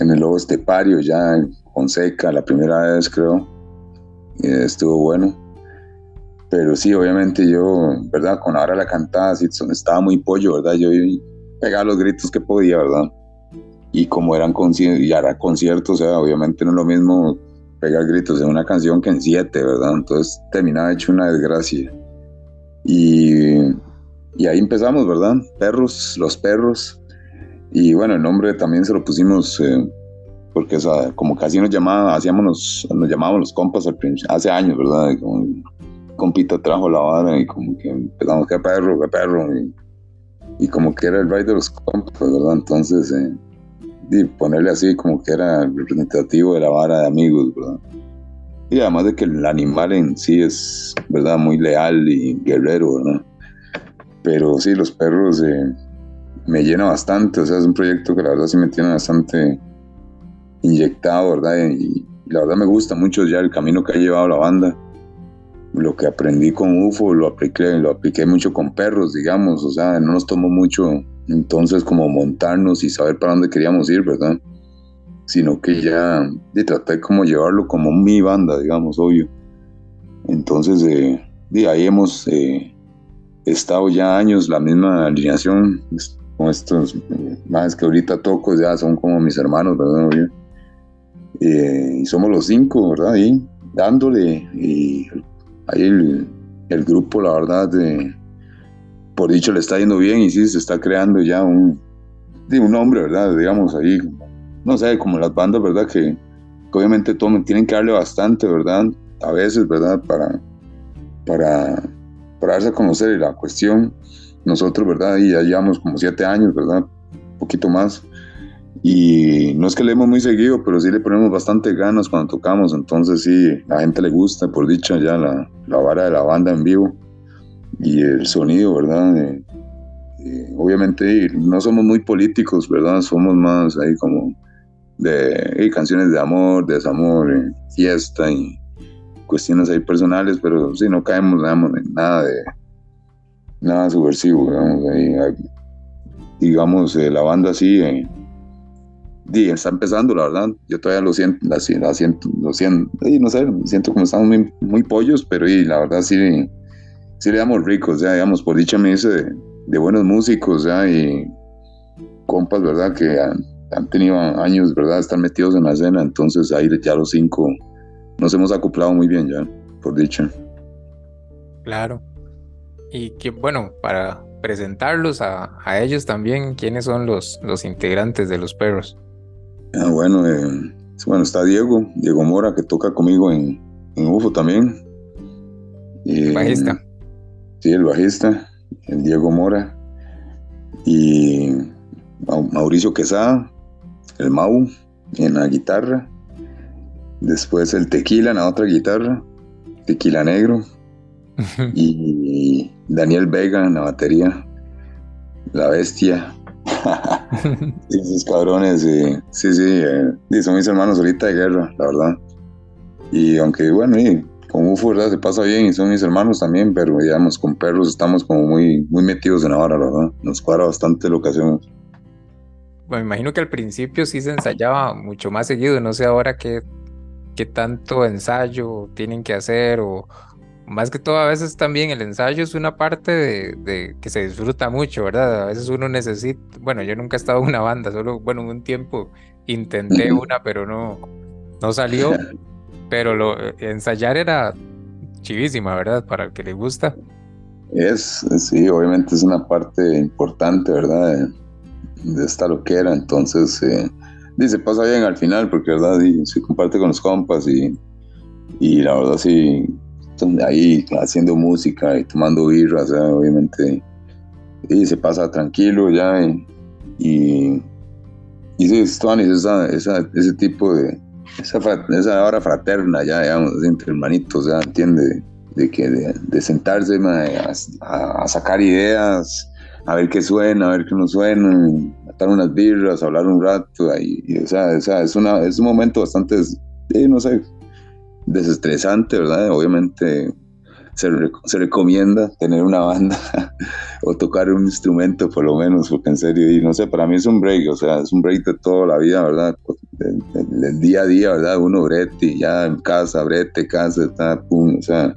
en el Lobo Estepario, ya en Fonseca, la primera vez creo. estuvo bueno. Pero sí, obviamente yo, ¿verdad? Con ahora la cantada, sí, estaba muy pollo, ¿verdad? Yo pegaba los gritos que podía, ¿verdad? y como eran conciertos, y hará conciertos, o obviamente no es lo mismo pegar gritos en una canción que en siete, ¿verdad? Entonces terminaba hecho una desgracia. Y, y ahí empezamos, ¿verdad? Perros, los perros. Y bueno, el nombre también se lo pusimos eh, porque, o sea, como casi nos llamaba, hacíamos nos, llamábamos los compas al hace años, ¿verdad? Y como compita trajo la vara y como que empezamos, qué perro, qué perro. Y, y como que era el rey de los compas, ¿verdad? Entonces, eh, y ponerle así como que era representativo de la vara de amigos, ¿verdad? Y además de que el animal en sí es, ¿verdad? Muy leal y guerrero, ¿verdad? Pero sí, los perros eh, me llena bastante, o sea, es un proyecto que la verdad sí me tiene bastante inyectado, ¿verdad? Y, la verdad me gusta mucho ya el camino que ha llevado la banda. Lo que aprendí con UFO lo apliqué, lo apliqué mucho con perros, digamos, o sea, no nos tomó mucho entonces como montarnos y saber para dónde queríamos ir, ¿verdad? Sino que ya de tratar como llevarlo como mi banda, digamos, obvio. Entonces de ahí hemos eh, estado ya años la misma alineación, con estos más que ahorita toco, ya son como mis hermanos, ¿verdad? y somos los cinco, ¿verdad? Ahí dándole y ahí el, el grupo, la verdad, de, por dicho le está yendo bien y sí se está creando ya un, un nombre, ¿verdad? Digamos ahí, no sé, como las bandas, ¿verdad? Que, obviamente tomen, tienen que darle bastante, ¿verdad? A veces, ¿verdad? Para, para, para darse a conocer la cuestión. Nosotros, ¿verdad? Y ya llevamos como siete años, ¿verdad? Un poquito más. Y no es que leemos muy seguido, pero sí le ponemos bastante ganas cuando tocamos. Entonces sí, la gente le gusta, por dicha, ya la, la vara de la banda en vivo y el sonido, ¿verdad? Eh, eh, obviamente no somos muy políticos, ¿verdad? Somos más ahí como de canciones de amor, de desamor, eh, fiesta y cuestiones ahí personales, pero sí, no caemos digamos, en nada de nada subversivo, digamos, digamos la banda sí, está empezando, la verdad, yo todavía lo siento, la, siento, lo siento, no sé, siento como estamos muy, muy pollos, pero y, la verdad sí sí le damos ricos, ya digamos, por dicha me dice de, buenos músicos, ya, y compas, ¿verdad? Que han, tenido años, ¿verdad? Están metidos en la escena, entonces ahí ya los cinco nos hemos acoplado muy bien, ya, por dicha. Claro. Y que, bueno, para presentarlos a, ellos también, ¿quiénes son los, los integrantes de los perros? Ah, bueno, eh, bueno, está Diego, Diego Mora, que toca conmigo en, en UFO también. Eh, bajista. Sí, el bajista, el Diego Mora. Y Mauricio Quesada, el Mau, en la guitarra. Después el Tequila en la otra guitarra, Tequila Negro. y Daniel Vega en la batería, La Bestia. Esos cabrones, sí, sí, sí, eh, son mis hermanos ahorita de guerra, la verdad. Y aunque, bueno, y con UFO, ¿verdad? Se pasa bien y son mis hermanos también, pero digamos, con perros estamos como muy, muy metidos en la vara, ¿verdad? Nos cuadra bastante lo que hacemos. Bueno, me imagino que al principio sí se ensayaba mucho más seguido, no sé ahora qué, qué tanto ensayo tienen que hacer o más que todo a veces también el ensayo es una parte de, de, que se disfruta mucho, ¿verdad? A veces uno necesita, bueno, yo nunca he estado en una banda, solo, bueno, en un tiempo intenté una, pero no, no salió. pero lo, ensayar era chivísima, ¿verdad? Para el que le gusta. Es, sí, obviamente es una parte importante, ¿verdad? De, esta loquera, entonces, eh, se pasa bien al final, porque, ¿verdad? Y, se comparte con los compas y, y la verdad, sí, ahí haciendo música y tomando birras, obviamente, y se pasa tranquilo ya, y, y, y sí, esa, ese tipo de, esa, esa hora fraterna ya, digamos, entre hermanitos, ya, ¿entiende? De que de, sentarse a, sacar ideas, a ver qué suena, a ver qué no suena, matar unas birras, hablar un rato, y, o, sea, es, una, es un momento bastante, no sé, desestresante, ¿verdad? Obviamente se, recomienda tener una banda o tocar un instrumento por lo menos, porque en serio, y no sé, para mí es un break, o sea, es un break de toda la vida, ¿verdad? Del, día a día, ¿verdad? Uno brete, ya en casa, brete, casa, está, pum, o sea,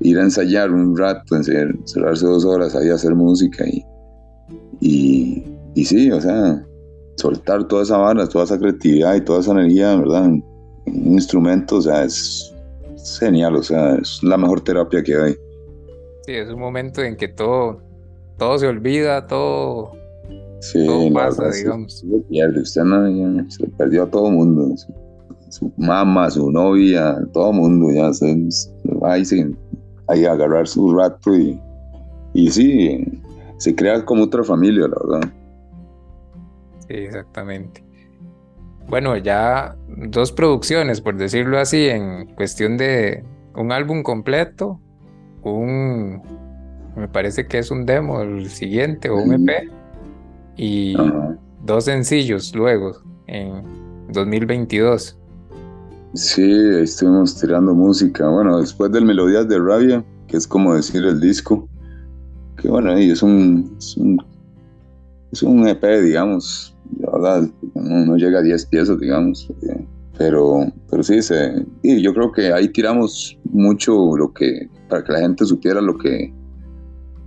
ir a ensayar un rato, cerrarse dos horas ahí a hacer música y, y, y sí, o sea, soltar toda esa banda, toda esa creatividad y toda esa energía, ¿verdad? Un instrumento, o sea, es genial, o sea, es la mejor terapia que hay. Sí, es un momento en que todo, todo se olvida, todo, sí, pasa, digamos. Se, pierde, usted no, se perdió a todo el mundo, su, mamá, su novia, todo el mundo, ya se, va ahí, ahí a agarrar su rato y, y sí, se crea como otra familia, la verdad. Sí, exactamente bueno, ya dos producciones, por decirlo así, en cuestión de un álbum completo, un, me parece que es un demo el siguiente o un EP, y dos sencillos luego, en 2022. Sí, estuvimos tirando música. Bueno, después del Melodías de Rabia, que es como decir el disco, que bueno, es un, es un, es un EP, digamos, la verdad, no, llega a 10 piezas, digamos. Eh, pero, pero sí, se, y yo creo que ahí tiramos mucho lo que, para que la gente supiera lo que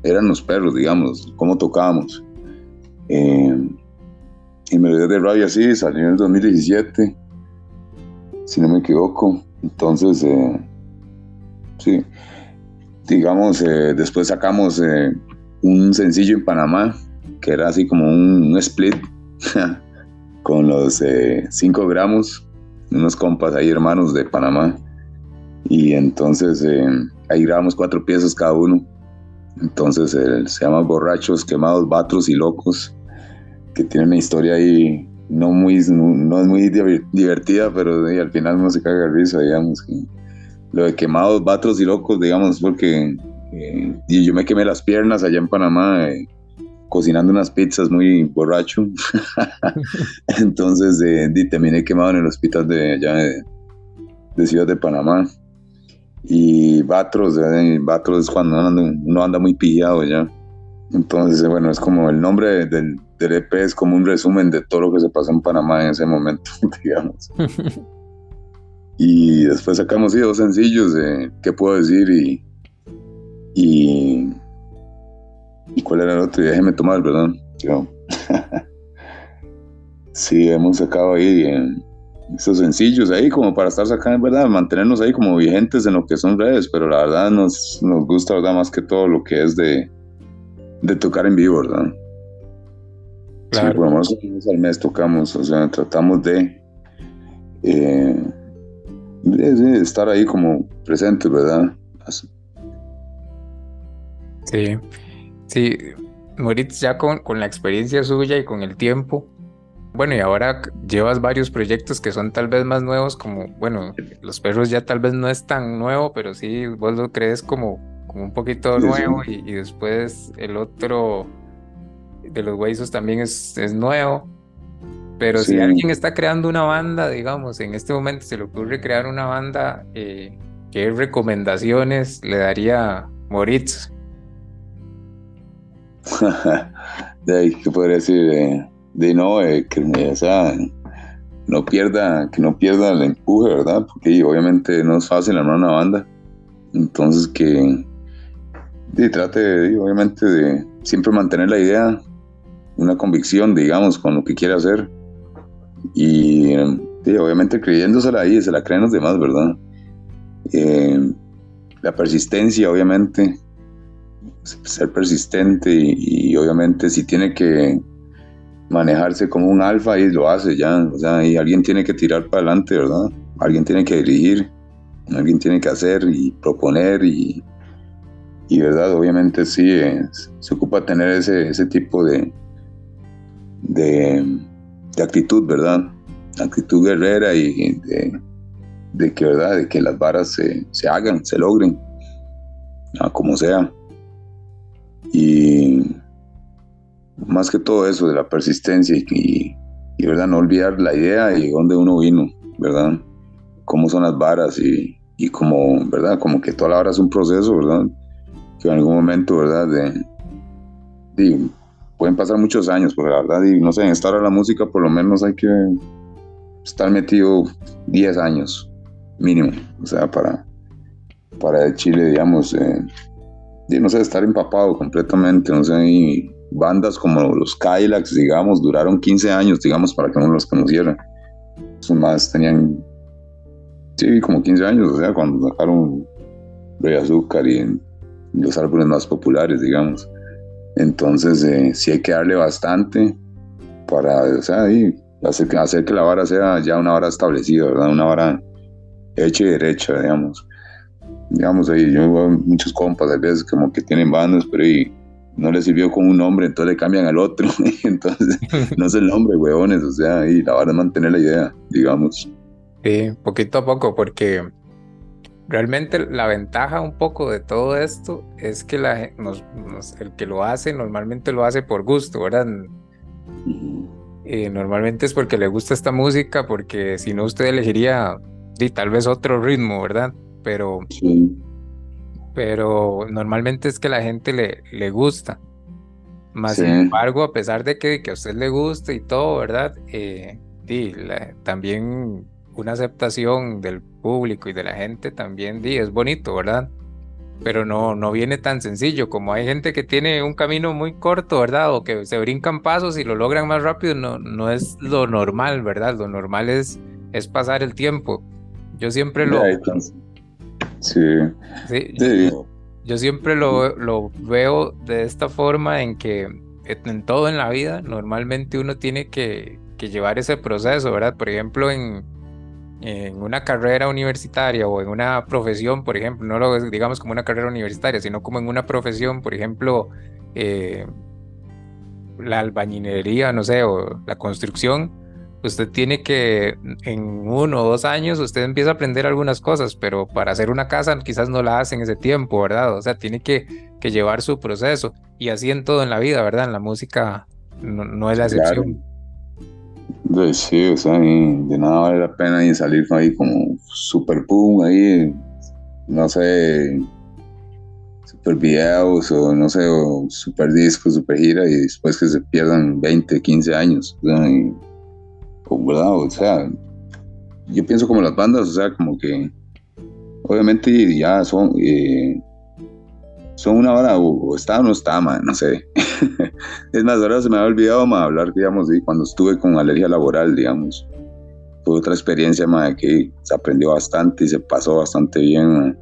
eran los perros, digamos, cómo tocábamos. Eh, y Melodías de Rabia, sí, salió en el 2017, si no me equivoco. Entonces, eh, sí, digamos, eh, después sacamos un sencillo en Panamá, que era así como un, split, con los 5 gramos, unos compas ahí hermanos de Panamá. Y entonces ahí grabamos cuatro piezas cada uno. Entonces se llama Borrachos, Quemados, Batros y Locos que tiene una historia ahí no muy no, es muy divertida, pero al final no se caga risa, digamos. Que lo de quemados, batros y locos, digamos, porque eh, yo me quemé las piernas allá en Panamá eh, cocinando unas pizzas muy borracho. Entonces eh, terminé quemado en el hospital de allá de, Ciudad de Panamá. Y Batros, Batros es cuando uno anda, muy pillado ya. Entonces, bueno, es como el nombre del, del EP es como un resumen de todo lo que se pasó en Panamá en ese momento, digamos. y después sacamos dos sencillos de qué puedo decir y, y, y cuál era el otro, déjeme tomar, perdón. sí, hemos sacado ahí esos sencillos ahí como para estar sacando, ¿verdad? Mantenernos ahí como vigentes en lo que son redes, pero la verdad nos, nos gusta, ¿verdad? Más que todo lo que es de, de tocar en vivo, ¿verdad? Sí, por lo menos al mes tocamos, o sea, tratamos de, eh, estar ahí como presentes, ¿verdad? Sí, sí, Moritz, ya con, con la experiencia suya y con el tiempo, bueno, y ahora llevas varios proyectos que son tal vez más nuevos, como, bueno, Los Perros ya tal vez no es tan nuevo, pero sí, vos lo crees como, como un poquito nuevo Y, y, después el otro de los Huesos también es, es nuevo. Pero si alguien está creando una banda, digamos, en este momento se le ocurre crear una banda, eh, ¿qué recomendaciones le daría Moritz? de ahí, ¿qué podría decir? de no, eh, que no pierda, que no pierda el empuje, ¿verdad? Porque obviamente no es fácil armar una banda. Entonces que trate, obviamente, de siempre mantener la idea, una convicción, digamos, con lo que quiere hacer. Y obviamente creyéndosela ahí, se la creen los demás, ¿verdad? Eh, la persistencia, obviamente, ser persistente y, obviamente si tiene que manejarse como un alfa y lo hace ya, o sea, y alguien tiene que tirar para adelante, ¿verdad? Alguien tiene que dirigir, alguien tiene que hacer y proponer y, verdad, obviamente sí, se ocupa tener ese, ese tipo de, de, actitud, ¿verdad? Actitud guerrera y de, que, ¿verdad? De que las varas se, hagan, se logren, como sea. Y más que todo eso de la persistencia y, ¿verdad? No olvidar la idea y dónde uno vino, ¿verdad? Cómo son las varas y, y como, ¿verdad? Como que toda la vara es un proceso, ¿verdad? Que en algún momento, ¿verdad? De pueden pasar muchos años, porque la verdad, y no sé, en estar a la música por lo menos hay que estar metido 10 años mínimo, o sea, para, para Chile, digamos, eh, no sé, estar empapado completamente, no sé, y bandas como los Kylax, digamos, duraron 15 años, digamos, para que uno los conociera. Son más, tenían, sí, como 15 años, o sea, cuando sacaron Rey Azúcar y los álbumes más populares, digamos. Entonces, eh, sí hay que darle bastante para, o sea, hacer, hacer, que la vara sea ya una vara establecida, ¿verdad? Una vara hecha y derecha, digamos. Digamos, ahí yo veo muchos compas, a veces como que tienen bandas, pero y no les sirvió con un nombre, entonces le cambian al otro. entonces, no es el nombre, huevones, o sea, y la vara es mantener la idea, digamos. Sí, poquito a poco, porque realmente la ventaja un poco de todo esto es que la, el que lo hace normalmente lo hace por gusto, ¿verdad? Eh, normalmente es porque le gusta esta música, porque si no usted elegiría tal vez otro ritmo, ¿verdad? Pero, pero normalmente es que la gente le, le gusta. Más sin embargo, a pesar de que, que, a usted le guste y todo, ¿verdad? Eh, también una aceptación del público y de la gente también di, es bonito, ¿verdad? pero no, no viene tan sencillo. Como hay gente que tiene un camino muy corto, ¿verdad? O que se brincan pasos y lo logran más rápido, no, no es lo normal, ¿verdad? Lo normal es, es pasar el tiempo. Yo siempre lo... Sí. sí, Yo, yo, siempre lo, lo veo de esta forma en que en todo en la vida, normalmente uno tiene que, que llevar ese proceso, ¿verdad? Por ejemplo, en en una carrera universitaria o en una profesión, por ejemplo, no lo digamos como una carrera universitaria, sino como en una profesión, por ejemplo, eh, la albañilería, no sé, o la construcción, usted tiene que en uno o dos años usted empieza a aprender algunas cosas, pero para hacer una casa quizás no la hace en ese tiempo, ¿verdad? O sea, tiene que, que llevar su proceso y así en todo en la vida, ¿verdad? En la música no, es la excepción. Sí, o sea, de nada vale la pena y salir ahí como super boom, ahí, no sé, super videos o no sé, o super discos, super gira y después que se pierdan 20, 15 años, ¿verdad? O sea, yo pienso como las bandas, o sea, como que obviamente ya son, eh, son una hora o, está o no está, man, no sé. es más, ahora se me ha olvidado más hablar, digamos, de cuando estuve con alergia laboral, digamos. Fue otra experiencia más que se aprendió bastante y se pasó bastante bien.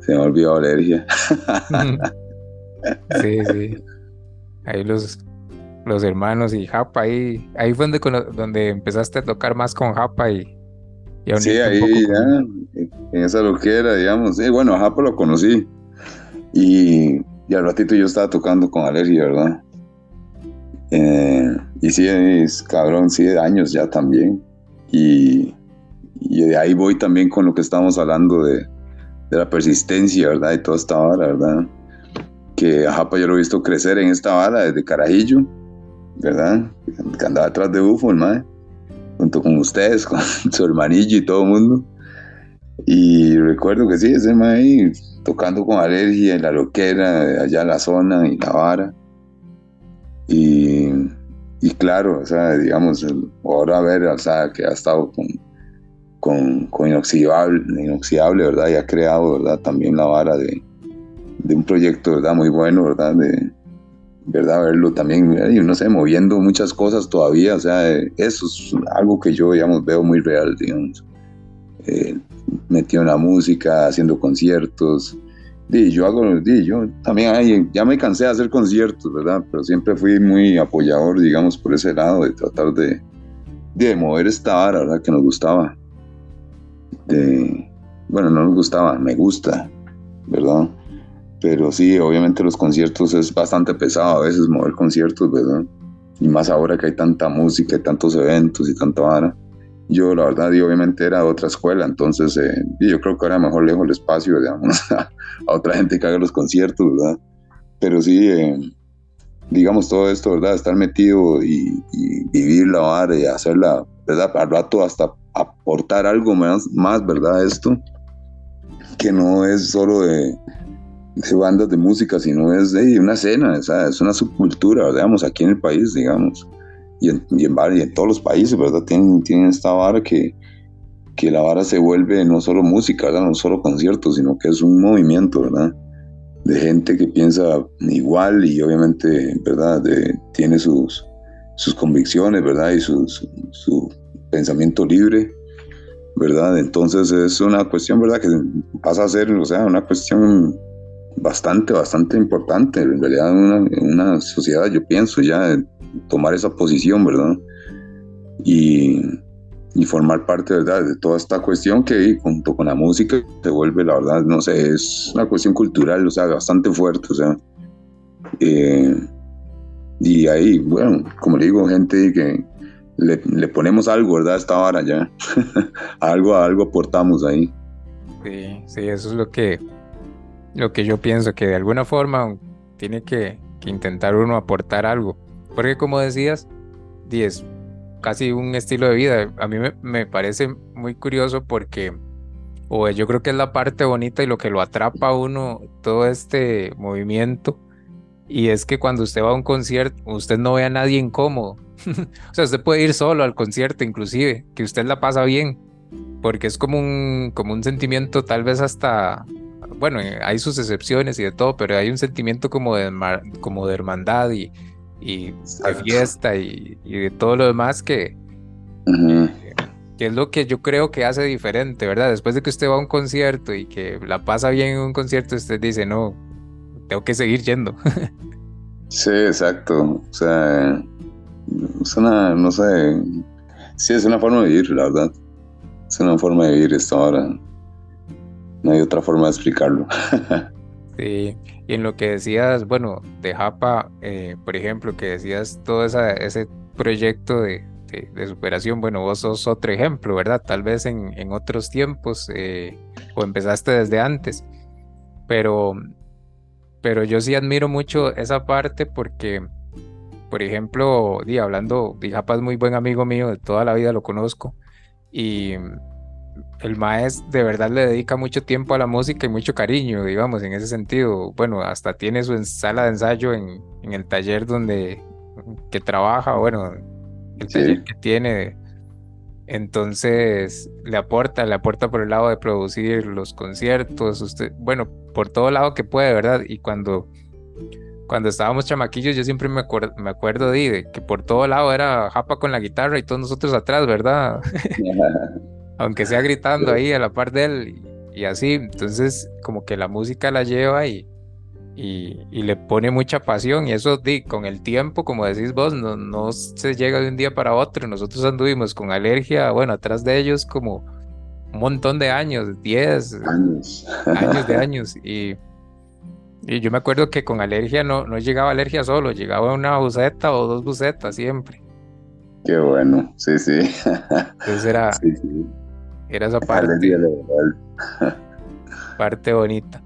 Se me ha olvidado alergia. sí, sí. Ahí los, los hermanos y Japa, ahí, ahí fue donde, donde empezaste a tocar más con Japa y, Sí, ahí ya, en esa loquera, digamos. Sí, bueno, a Japa lo conocí y, al ratito yo estaba tocando con alergia, ¿verdad? Eh, y sí, es cabrón, sí, de años ya también. Y, de ahí voy también con lo que estamos hablando de, la persistencia, ¿verdad? Y toda esta vara, ¿verdad? Que a Japa yo lo he visto crecer en esta vara desde Carajillo, ¿verdad? Que andaba atrás de Bufo, el junto con ustedes, con su hermanillo y todo el mundo. Y recuerdo que sí, ese mae tocando con alergia en la loquera, allá en la zona y la vara. Y, y claro, o sea, digamos, ahora a ver, o sea, que ha estado con, con, inoxidable, inoxidable, ¿verdad? Y ha creado, ¿verdad? También la vara de, de un proyecto, ¿verdad? Muy bueno, ¿verdad? ¿Verdad? Verlo también, no sé, moviendo muchas cosas todavía, o sea, eso es algo que yo, digamos, veo muy real, digamos. Eh, metido en la música, haciendo conciertos. Y yo hago, y yo también ya me cansé de hacer conciertos, ¿verdad? Pero siempre fui muy apoyador, digamos, por ese lado, de tratar de, de mover esta vara, ¿verdad? Que nos gustaba. Bueno, no nos gustaba, me gusta, ¿verdad? Pero sí, obviamente los conciertos es bastante pesado a veces mover conciertos, ¿verdad? Y más ahora que hay tanta música, y tantos eventos y tanta vara yo la verdad y obviamente era de otra escuela, entonces eh, yo creo que ahora mejor lejos el espacio, digamos, a, otra gente que haga los conciertos, ¿verdad? Pero sí, eh, digamos todo esto, ¿verdad? Estar metido y, vivir la vara y hacerla, ¿verdad? Al rato hasta aportar algo más, más ¿verdad? Esto, que no es solo de, de bandas de música, sino es una escena, es una subcultura, digamos, aquí en el país, digamos y en, y en, todos los países, ¿verdad? Tienen, tienen esta vara que, que la vara se vuelve no solo música, ¿verdad? No solo conciertos, sino que es un movimiento, ¿verdad? De gente que piensa igual y obviamente, ¿verdad? De, tiene sus, sus convicciones, ¿verdad? Y su, su pensamiento libre, ¿verdad? Entonces es una cuestión, ¿verdad? Que pasa a ser, o sea, una cuestión bastante, bastante importante en realidad en una, una sociedad, yo pienso ya tomar esa posición, ¿verdad? Y, y, formar parte, ¿verdad? De toda esta cuestión que junto con la música se vuelve, la verdad, no sé, es una cuestión cultural, o sea, bastante fuerte, o sea. Eh, y ahí, bueno, como le digo, gente que le, le ponemos algo, ¿verdad? Esta hora ya. algo, algo aportamos ahí. Sí, sí, eso es lo que, lo que yo pienso, que de alguna forma tiene que, intentar uno aportar algo. Porque como decías, es casi un estilo de vida. A mí me, parece muy curioso porque, o yo creo que es la parte bonita y lo que lo atrapa a uno, todo este movimiento. Y es que cuando usted va a un concierto, usted no ve a nadie incómodo. o sea, usted puede ir solo al concierto, inclusive, que usted la pasa bien. Porque es como un, como un sentimiento tal vez hasta, bueno, eh, hay sus excepciones y de todo, pero hay un sentimiento como de, como de hermandad y, y de fiesta y, de todo lo demás que, que es lo que yo creo que hace diferente, ¿verdad? Después de que usted va a un concierto y que la pasa bien en un concierto, usted dice, no, tengo que seguir yendo. sí, exacto. O sea, es una, no sé, sí, es una forma de vivir, la verdad. Es una forma de vivir esto ahora. No hay otra forma de explicarlo. sí, y en lo que decías, bueno, de Japa, eh, por ejemplo, que decías todo ese proyecto de, superación, bueno, vos sos otro ejemplo, ¿verdad? Tal vez en, otros tiempos eh, o empezaste desde antes, pero, pero yo sí admiro mucho esa parte porque, por ejemplo, di, hablando, Japa es muy buen amigo mío, de toda la vida lo conozco, y el maestro de verdad le dedica mucho tiempo a la música y mucho cariño, digamos, en ese sentido. Bueno, hasta tiene su sala de ensayo en, en el taller donde que trabaja, bueno, el taller que tiene. Entonces le aporta, le aporta por el lado de producir los conciertos, usted, bueno, por todo lado que puede, ¿verdad? Y cuando, cuando estábamos chamaquillos, yo siempre me, me acuerdo de, que por todo lado era Japa con la guitarra y todos nosotros atrás, ¿verdad? Aunque sea gritando ahí a la par de él y así, entonces como que la música la lleva y, y, le pone mucha pasión y eso con el tiempo, como decís vos, no, no se llega de un día para otro. Nosotros anduvimos con alergia, bueno, atrás de ellos como un montón de años, 10 años, años de años. Y, y, yo me acuerdo que con alergia no, no llegaba alergia solo, llegaba una buceta o dos bucetas siempre. Qué bueno, sí, sí. Entonces era, era esa parte. parte bonita.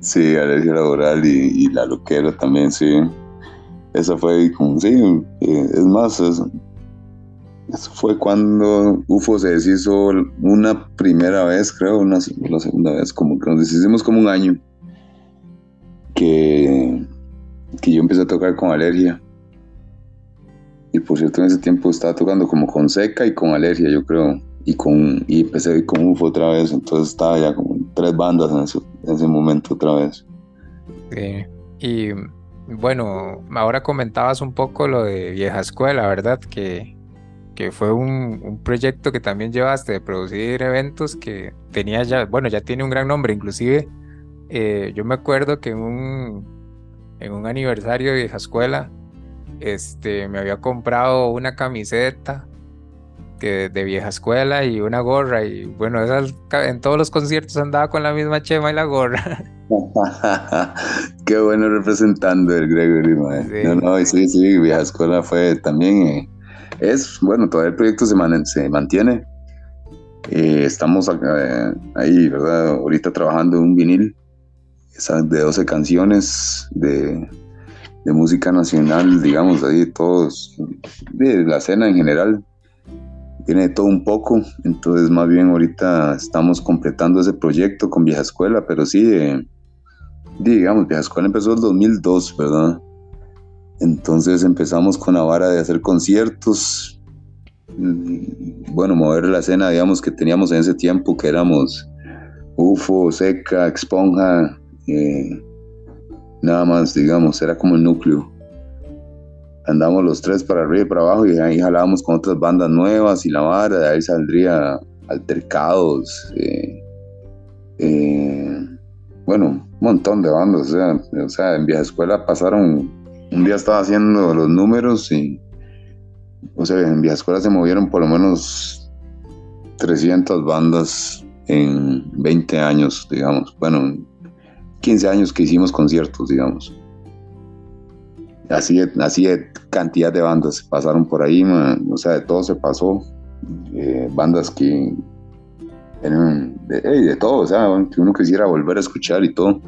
Sí, alergia laboral y, la loquera también, sí. Esa fue como, sí, eh, es más, eso, fue cuando UFO se deshizo una primera vez, creo, una, la segunda vez, como que nos deshicimos como un año. Que, que yo empecé a tocar con alergia. Y por cierto, en ese tiempo estaba tocando como con seca y con alergia, yo creo y con y empecé con UFO otra vez, entonces estaba ya como tres bandas en ese, en ese momento otra vez. Sí. Y bueno, ahora comentabas un poco lo de Vieja Escuela, ¿verdad? Que, que fue un, un, proyecto que también llevaste de producir eventos que tenía ya, bueno, ya tiene un gran nombre, inclusive eh, yo me acuerdo que en un, en un aniversario de Vieja Escuela, este, me había comprado una camiseta de vieja escuela y una gorra. Y bueno, en todos los conciertos andaba con la misma chema y la gorra. Qué bueno representando el Gregory, sí, no, no, sí, sí, vieja escuela fue también. Eh, es, bueno, todavía el proyecto se, se mantiene. Eh, estamos eh, ahí, ¿verdad? Ahorita trabajando en un vinil de 12 canciones de, de música nacional, digamos, ahí todos, de la escena en general, tiene todo un poco, entonces más bien ahorita estamos completando ese proyecto con Vieja Escuela, pero sí, digamos, Vieja Escuela empezó en 2002, ¿verdad? Entonces empezamos con la vara de hacer conciertos, bueno, mover la escena, digamos, que teníamos en ese tiempo, que éramos UFO, Seca, Exponja, eh, nada más, digamos, era como el núcleo andamos los tres para arriba y para abajo y ahí jalábamos con otras bandas nuevas y la vara, de ahí saldría altercados, eh, eh, bueno, un montón de bandas, o sea, en vieja escuela pasaron, un día estaba haciendo los números y, o sea, en vieja escuela se movieron por lo menos 300 bandas en 20 años, digamos, bueno, 15 años que hicimos conciertos, digamos así de, así de cantidad de bandas pasaron por ahí, o sea, de todo se pasó. Eh, bandas que eran de, todo, o sea, que uno quisiera volver a escuchar y todo.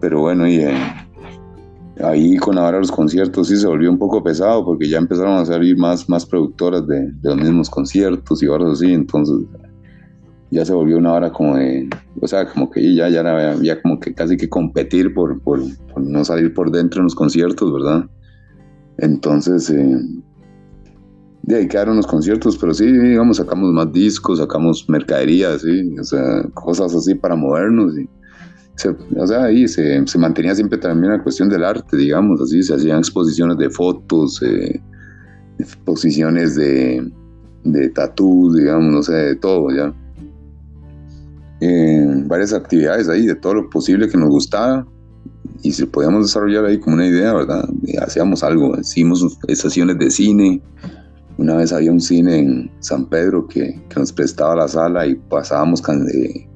Pero bueno, y eh, ahí con ahora los conciertos sí se volvió un poco pesado porque ya empezaron a salir más, más productoras de, de los mismos conciertos y ahora así, entonces ya se volvió una hora como de, o sea, como que ya, ya había como que casi que competir por, por, no salir por dentro en los conciertos, ¿verdad? Entonces, eh, ahí quedaron los conciertos, pero sí, digamos, sacamos más discos, sacamos mercadería, sí, o sea, cosas así para movernos y o sea, ahí se, se, mantenía siempre también la cuestión del arte, digamos, así, se hacían exposiciones de fotos, eh, exposiciones de, de tatús, digamos, no sé, de todo, ya. Eh, varias actividades ahí, de todo lo posible que nos gustaba, y si podíamos desarrollar ahí como una idea, ¿verdad? hacíamos algo, hicimos estaciones de cine, una vez había un cine en San Pedro que, que nos prestaba la sala y pasábamos de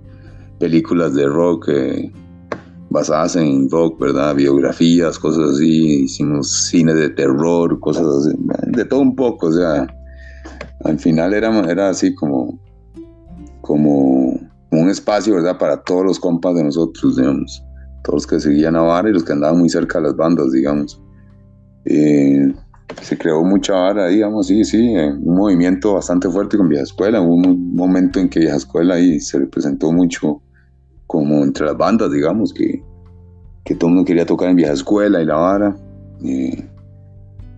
películas de rock eh, basadas en rock, ¿verdad? Biografías, cosas así. Hicimos cine de terror, cosas así, de todo un poco. O sea, al final era, era así como, como un espacio, ¿verdad? Para todos los compas de nosotros, digamos. Todos los que seguían a Vara y los que andaban muy cerca de las bandas, digamos. Eh, se creó mucha vara, digamos, sí, sí, un movimiento bastante fuerte con Vieja Escuela. Hubo un momento en que Vieja Escuela ahí se representó mucho como entre las bandas, digamos, que, que todo el mundo quería tocar en vieja escuela y la vara.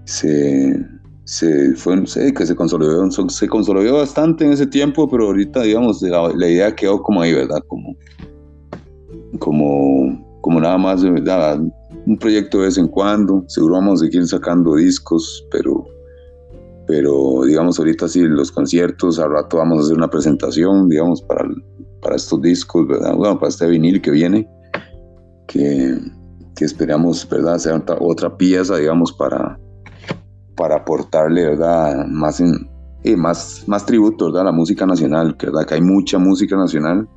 se, se fue, que se consolidó, se consolidó bastante en ese tiempo, pero ahorita, digamos, la, idea quedó como ahí, ¿verdad? Como, como, como nada más, ¿verdad? Un proyecto de vez en cuando, seguro vamos a seguir sacando discos, pero, pero digamos, ahorita sí, los conciertos, al rato vamos a hacer una presentación, digamos, para para estos discos, ¿verdad? Bueno, para este vinil que viene, que, que esperamos, ¿verdad? Sea otra, pieza, digamos, para, para aportarle, ¿verdad? Más, en, eh, más, más tributo, ¿verdad? A la música nacional, ¿verdad? Que hay mucha música nacional.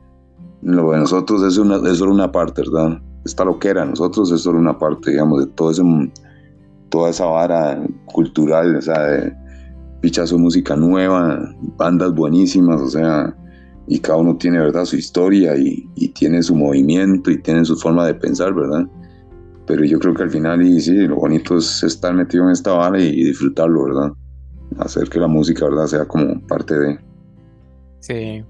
Lo de nosotros es, una, es solo una parte, ¿verdad? Esta loquera, nosotros es solo una parte, digamos, de todo ese, toda esa vara cultural, o sea, de pichazo música nueva, bandas buenísimas, o sea, y cada uno tiene, ¿verdad?, su historia y, tiene su movimiento y tiene su forma de pensar, ¿verdad? Pero yo creo que al final, y sí, lo bonito es estar metido en esta vara y, disfrutarlo, ¿verdad? Hacer que la música, ¿verdad?, sea como parte de... Sí,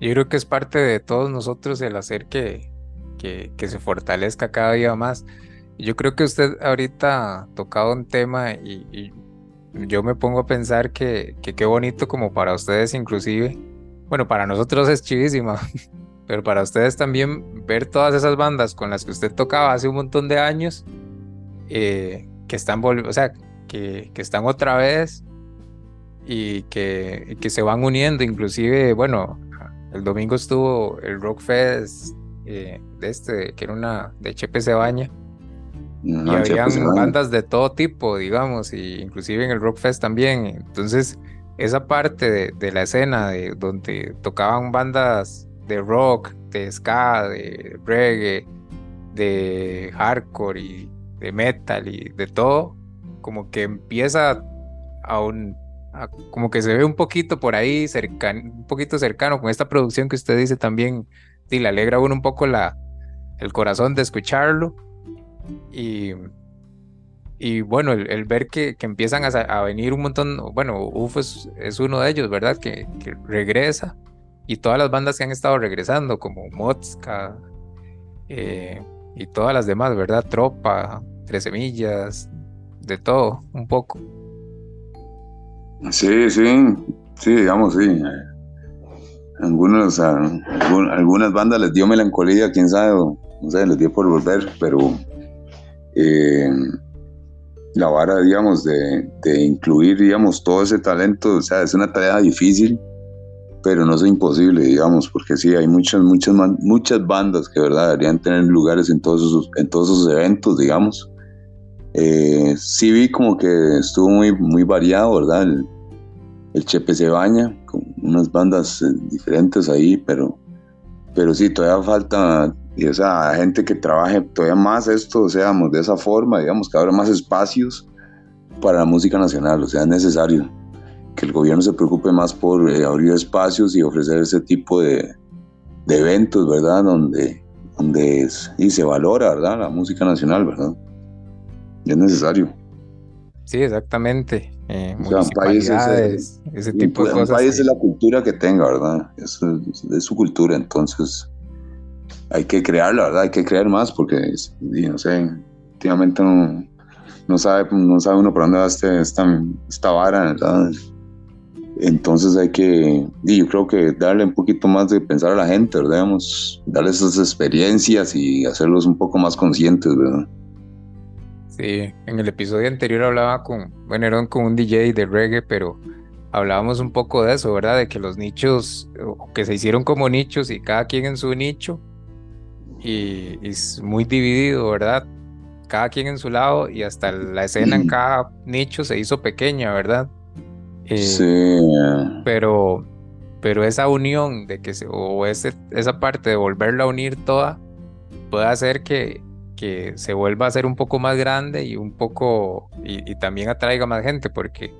yo creo que es parte de todos nosotros el hacer que, que, se fortalezca cada día más. Yo creo que usted ahorita ha tocado un tema y, y yo me pongo a pensar que, que qué bonito como para ustedes inclusive bueno, para nosotros es chivísima, pero para ustedes también ver todas esas bandas con las que usted tocaba hace un montón de años, eh, que están, o sea, que, que, están otra vez y que, que se van uniendo, inclusive, bueno, el domingo estuvo el Rock Fest eh, de este, que era una de Chepe Cebaña. y habían bandas de todo tipo, digamos, y inclusive en el Rock Fest también. Entonces, esa parte de, la escena de donde tocaban bandas de rock, de ska, de reggae, de hardcore y de metal y de todo, como que empieza a un como que se ve un poquito por ahí cercano, un poquito cercano con esta producción que usted dice también, y le alegra a uno un poco la, el corazón de escucharlo y y bueno, el, ver que, empiezan a, venir un montón, bueno, UF es, uno de ellos, ¿verdad? Que, regresa. Y todas las bandas que han estado regresando, como Motska eh, y todas las demás, ¿verdad? Tropa, Tres Semillas, de todo, un poco. Sí, sí, sí, digamos, sí. Algunos, algunas bandas les dio melancolía, quién sabe, no sé, les dio por volver, pero eh, la vara, digamos, de, incluir, digamos, todo ese talento, o sea, es una tarea difícil, pero no es imposible, digamos, porque sí, hay muchas, muchas, muchas bandas que, ¿verdad?, deberían tener lugares en todos esos, en todos esos eventos, digamos. Eh, sí vi como que estuvo muy, muy variado, ¿verdad? El, Chepe se baña, con unas bandas eh, diferentes ahí, pero, pero sí, todavía falta sea, gente que trabaje todavía más esto, o sea, de esa forma, digamos, que abra más espacios para la música nacional, o sea, es necesario que el gobierno se preocupe más por eh, abrir espacios y ofrecer ese tipo de, de eventos, ¿verdad? Donde, donde y se valora, ¿verdad? La música nacional, ¿verdad? Y es necesario. Sí, exactamente. Eh, país es, ese tipo de cosas. Un país es la cultura que tenga, ¿verdad? Es, es su cultura, entonces hay que crearla, ¿verdad? Hay que crear más porque, no sé, últimamente no, sabe, no sabe uno por dónde va este, esta, esta vara, ¿verdad? Entonces hay que, yo creo que darle un poquito más de pensar a la gente, ¿verdad? darle esas experiencias y hacerlos un poco más conscientes, ¿verdad? Sí, en el episodio anterior hablaba con, bueno, era con un DJ de reggae, pero hablábamos un poco de eso, ¿verdad? De que los nichos, que se hicieron como nichos y cada quien en su nicho, y, es muy dividido, ¿verdad? Cada quien en su lado y hasta la escena en cada nicho se hizo pequeña, ¿verdad? Eh, sí. Pero, pero esa unión de que se, o ese, esa parte de volverla a unir toda puede hacer que, que se vuelva a ser un poco más grande y un poco y, y también atraiga más gente porque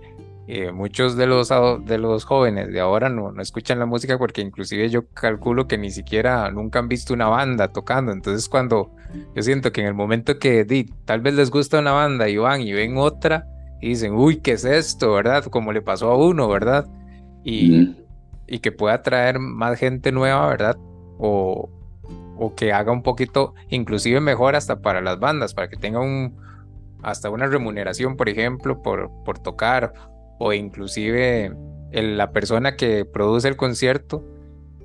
eh, muchos de los, de los jóvenes de ahora no, no escuchan la música porque inclusive yo calculo que ni siquiera nunca han visto una banda tocando. Entonces cuando yo siento que en el momento que di, tal vez les gusta una banda y van y ven otra y dicen, uy, ¿qué es esto? ¿Verdad? Como le pasó a uno, ¿verdad? Y, y que pueda traer más gente nueva, ¿verdad? O, o que haga un poquito, inclusive mejor hasta para las bandas, para que tenga un, hasta una remuneración, por ejemplo, por, por tocar, o inclusive la persona que produce el concierto,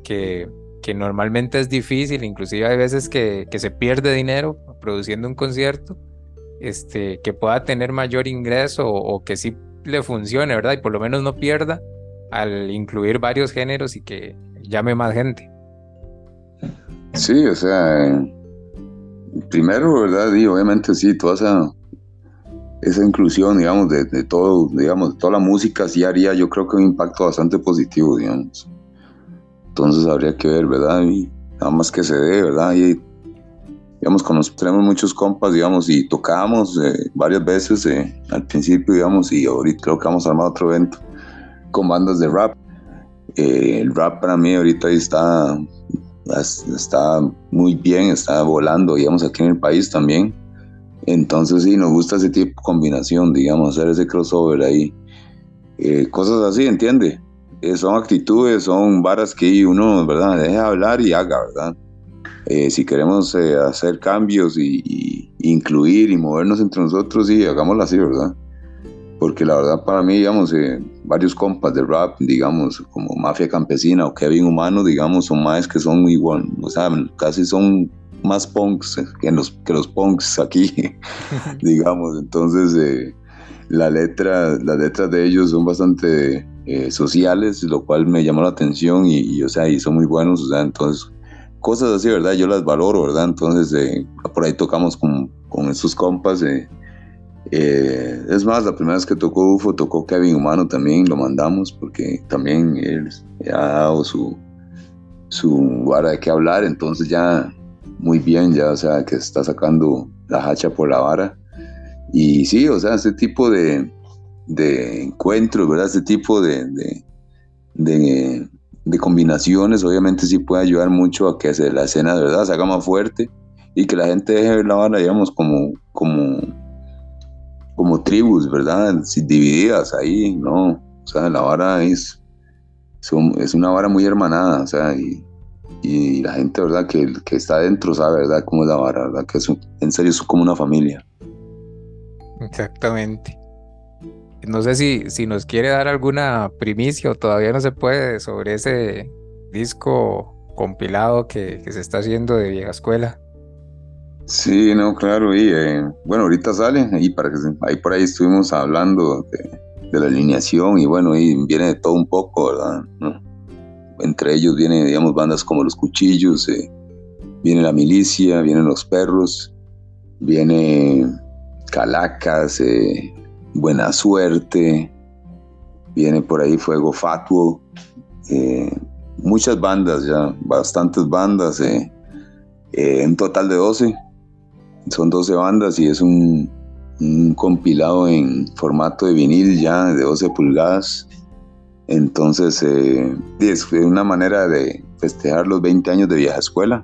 que, que, normalmente es difícil, inclusive hay veces que, que, se pierde dinero produciendo un concierto, este, que pueda tener mayor ingreso o, que sí le funcione, ¿verdad? Y por lo menos no pierda al incluir varios géneros y que llame más gente. Sí, o sea, primero, ¿verdad? Y obviamente sí, toda esa esa inclusión, digamos, de, todo, digamos, de toda la música sí haría yo creo que un impacto bastante positivo, digamos. Entonces habría que ver, ¿verdad? Y nada más que se dé, ¿verdad? Y digamos, tenemos muchos compas, digamos, y tocamos eh, varias veces eh, al principio, digamos, y ahorita creo que vamos a armar otro evento con bandas de rap. Eh, el rap para mí ahorita está, está muy bien, está volando, digamos, aquí en el país también entonces sí, nos gusta ese tipo de combinación, digamos, hacer ese crossover ahí. Eh, cosas así, ¿entiende? Eh, son actitudes, son varas que uno, ¿verdad? Deja hablar y haga, ¿verdad? Eh, si queremos hacer cambios y, incluir y movernos entre nosotros, sí, hagámoslo así, ¿verdad? Porque la verdad para mí, digamos, varios compas de rap, digamos, como Mafia Campesina o Kevin Humano, digamos, son más que son igual, o sea, casi son más punks que los, que los punks aquí, digamos. Entonces, eh, la letra, las letras de ellos son bastante eh, sociales, lo cual me llamó la atención y, o sea, y son muy buenos, o sea, entonces, cosas así, ¿verdad? Yo las valoro, ¿verdad? Entonces, eh, por ahí tocamos con, con compas. es más, la primera vez que tocó UFO, tocó Kevin Humano también, lo mandamos porque también él ha dado su, su vara de qué hablar, entonces ya muy bien, ya, o sea, que está sacando la hacha por la vara. Y sí, o sea, este tipo de, de encuentros, ¿verdad? Este tipo de, combinaciones, obviamente sí puede ayudar mucho a que se, la escena de verdad se haga más fuerte y que la gente deje ver la vara, digamos, como, como, como tribus, ¿verdad? Divididas ahí, ¿no? O sea, la vara es, es una vara muy hermanada, o sea, y, y la gente, ¿verdad? Que, que está adentro sabe, ¿verdad? Cómo es la vara, ¿verdad? Que es en serio es como una familia. Exactamente. No sé si, si nos quiere dar alguna primicia o todavía no se puede sobre ese disco compilado que, que se está haciendo de vieja escuela. Sí, no, claro, y eh, bueno, ahorita sale, y para ahí por ahí estuvimos hablando de, de la alineación y bueno, y viene de todo un poco, ¿verdad? Entre ellos vienen, digamos, bandas como Los Cuchillos, eh, viene La Milicia, vienen Los Perros, viene Calacas, eh, Buena Suerte, viene por ahí Fuego Fatuo, eh, muchas bandas ya, bastantes bandas, en total de 12, son 12 bandas y es un, un compilado en formato de vinil ya de 12 pulgadas entonces, eh, es una manera de festejar los 20 años de vieja escuela,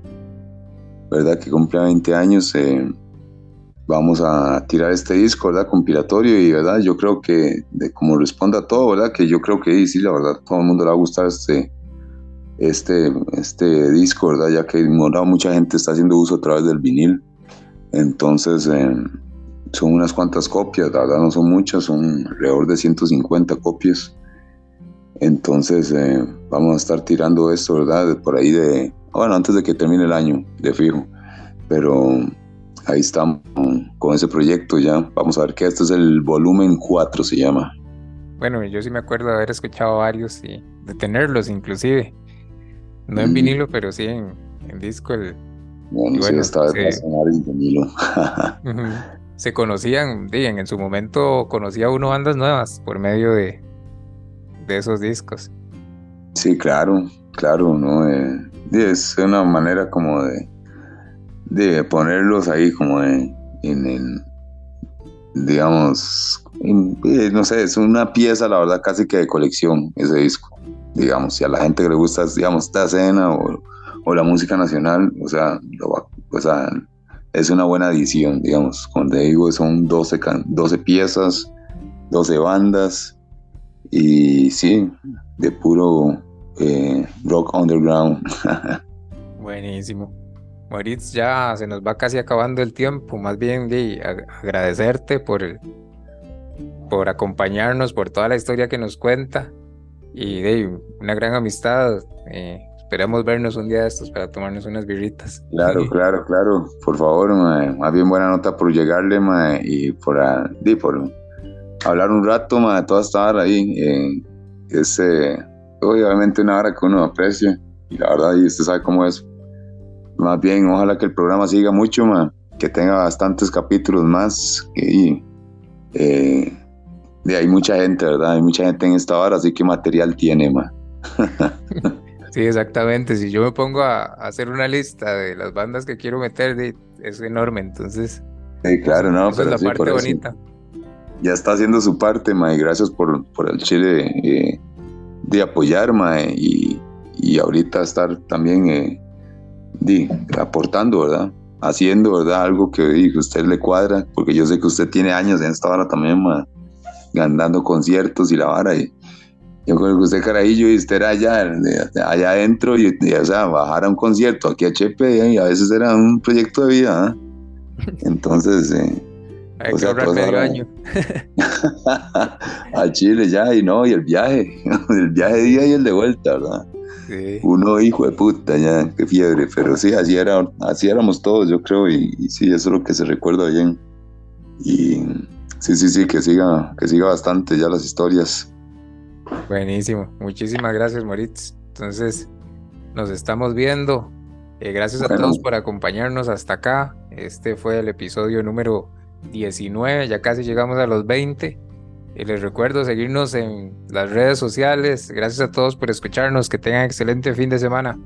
¿verdad? Que cumple 20 años. Eh, vamos a tirar este disco, ¿verdad? Compilatorio y, ¿verdad? Yo creo que, de, como responda a todo, ¿verdad? Que yo creo que sí, la verdad, todo el mundo le va a gustar este, este, este disco, ¿verdad? Ya que mucha gente está haciendo uso a través del vinil. Entonces, eh, son unas cuantas copias, la verdad no son muchas, son alrededor de 150 copias. Entonces eh, vamos a estar tirando esto, ¿verdad? Por ahí de, bueno, antes de que termine el año, de fijo. Pero ahí estamos con ese proyecto ya. Vamos a ver que este es el volumen 4, se llama. Bueno, yo sí me acuerdo de haber escuchado varios y de tenerlos inclusive. No en vinilo, pero sí en, disco. El, bueno, sí, está de en vinilo. se conocían, digan, en su momento conocía uno bandas nuevas por medio de, de esos discos. Sí, claro, claro, ¿no? Eh, es una manera como de, de ponerlos ahí como en, en, digamos, eh, no sé, es una pieza, la verdad, casi que de colección ese disco. Digamos, si a la gente le gusta, digamos, esta escena o, la música nacional, o sea, o sea, es una buena edición, digamos. Como te digo, son 12, 12 piezas, 12 bandas, y sí, de puro eh, rock underground. Buenísimo. Moritz, ya se nos va casi acabando el tiempo. Más bien de agradecerte por, por acompañarnos, por toda la historia que nos cuenta y de una gran amistad. Eh, esperamos vernos un día de estos para tomarnos unas birritas. Claro, claro, claro. Por favor, más bien buena nota por llegarle y por, por hablar un rato de toda esta hora ahí. Eh, es obviamente una hora que uno aprecia y la verdad, y usted sabe cómo es más bien, ojalá que el programa siga mucho, que tenga bastantes capítulos más. Y, eh, hay mucha gente, ¿verdad? Hay mucha gente en esta hora, así que material tiene, ma. sí, exactamente. Si yo me pongo a, hacer una lista de las bandas que quiero meter, es enorme, entonces. Sí, claro, no, pero es la parte bonita. Ya está haciendo su parte, ma, y gracias por, por el chile eh, de apoyar, ma, y, y ahorita estar también eh, di, aportando, ¿verdad? Haciendo, ¿verdad? Algo que di, usted le cuadra, porque yo sé que usted tiene años en esta hora también, ganando conciertos y la vara. Y yo creo que usted, carajillo, y usted era allá, allá adentro, y, o sea, bajar a un concierto aquí a Chepe, y a veces era un proyecto de vida, ¿ah? Entonces, eh, hay que ahorrar medio año. a Chile ya, y no, y el viaje, el viaje de día y el de vuelta, ¿verdad? Uno, hijo de puta, ya, qué fiebre, pero sí, así, era, así éramos todos, yo creo, y, sí, eso es lo que se recuerda bien. Y sí, sí, sí, que siga, que siga bastante ya las historias. Buenísimo, muchísimas gracias, Moritz. Entonces, nos estamos viendo. Eh, gracias a todos por acompañarnos hasta acá. Este fue el episodio número 19, ya casi llegamos a los 20. Y les recuerdo seguirnos en las redes sociales. Gracias a todos por escucharnos. Que tengan excelente fin de semana.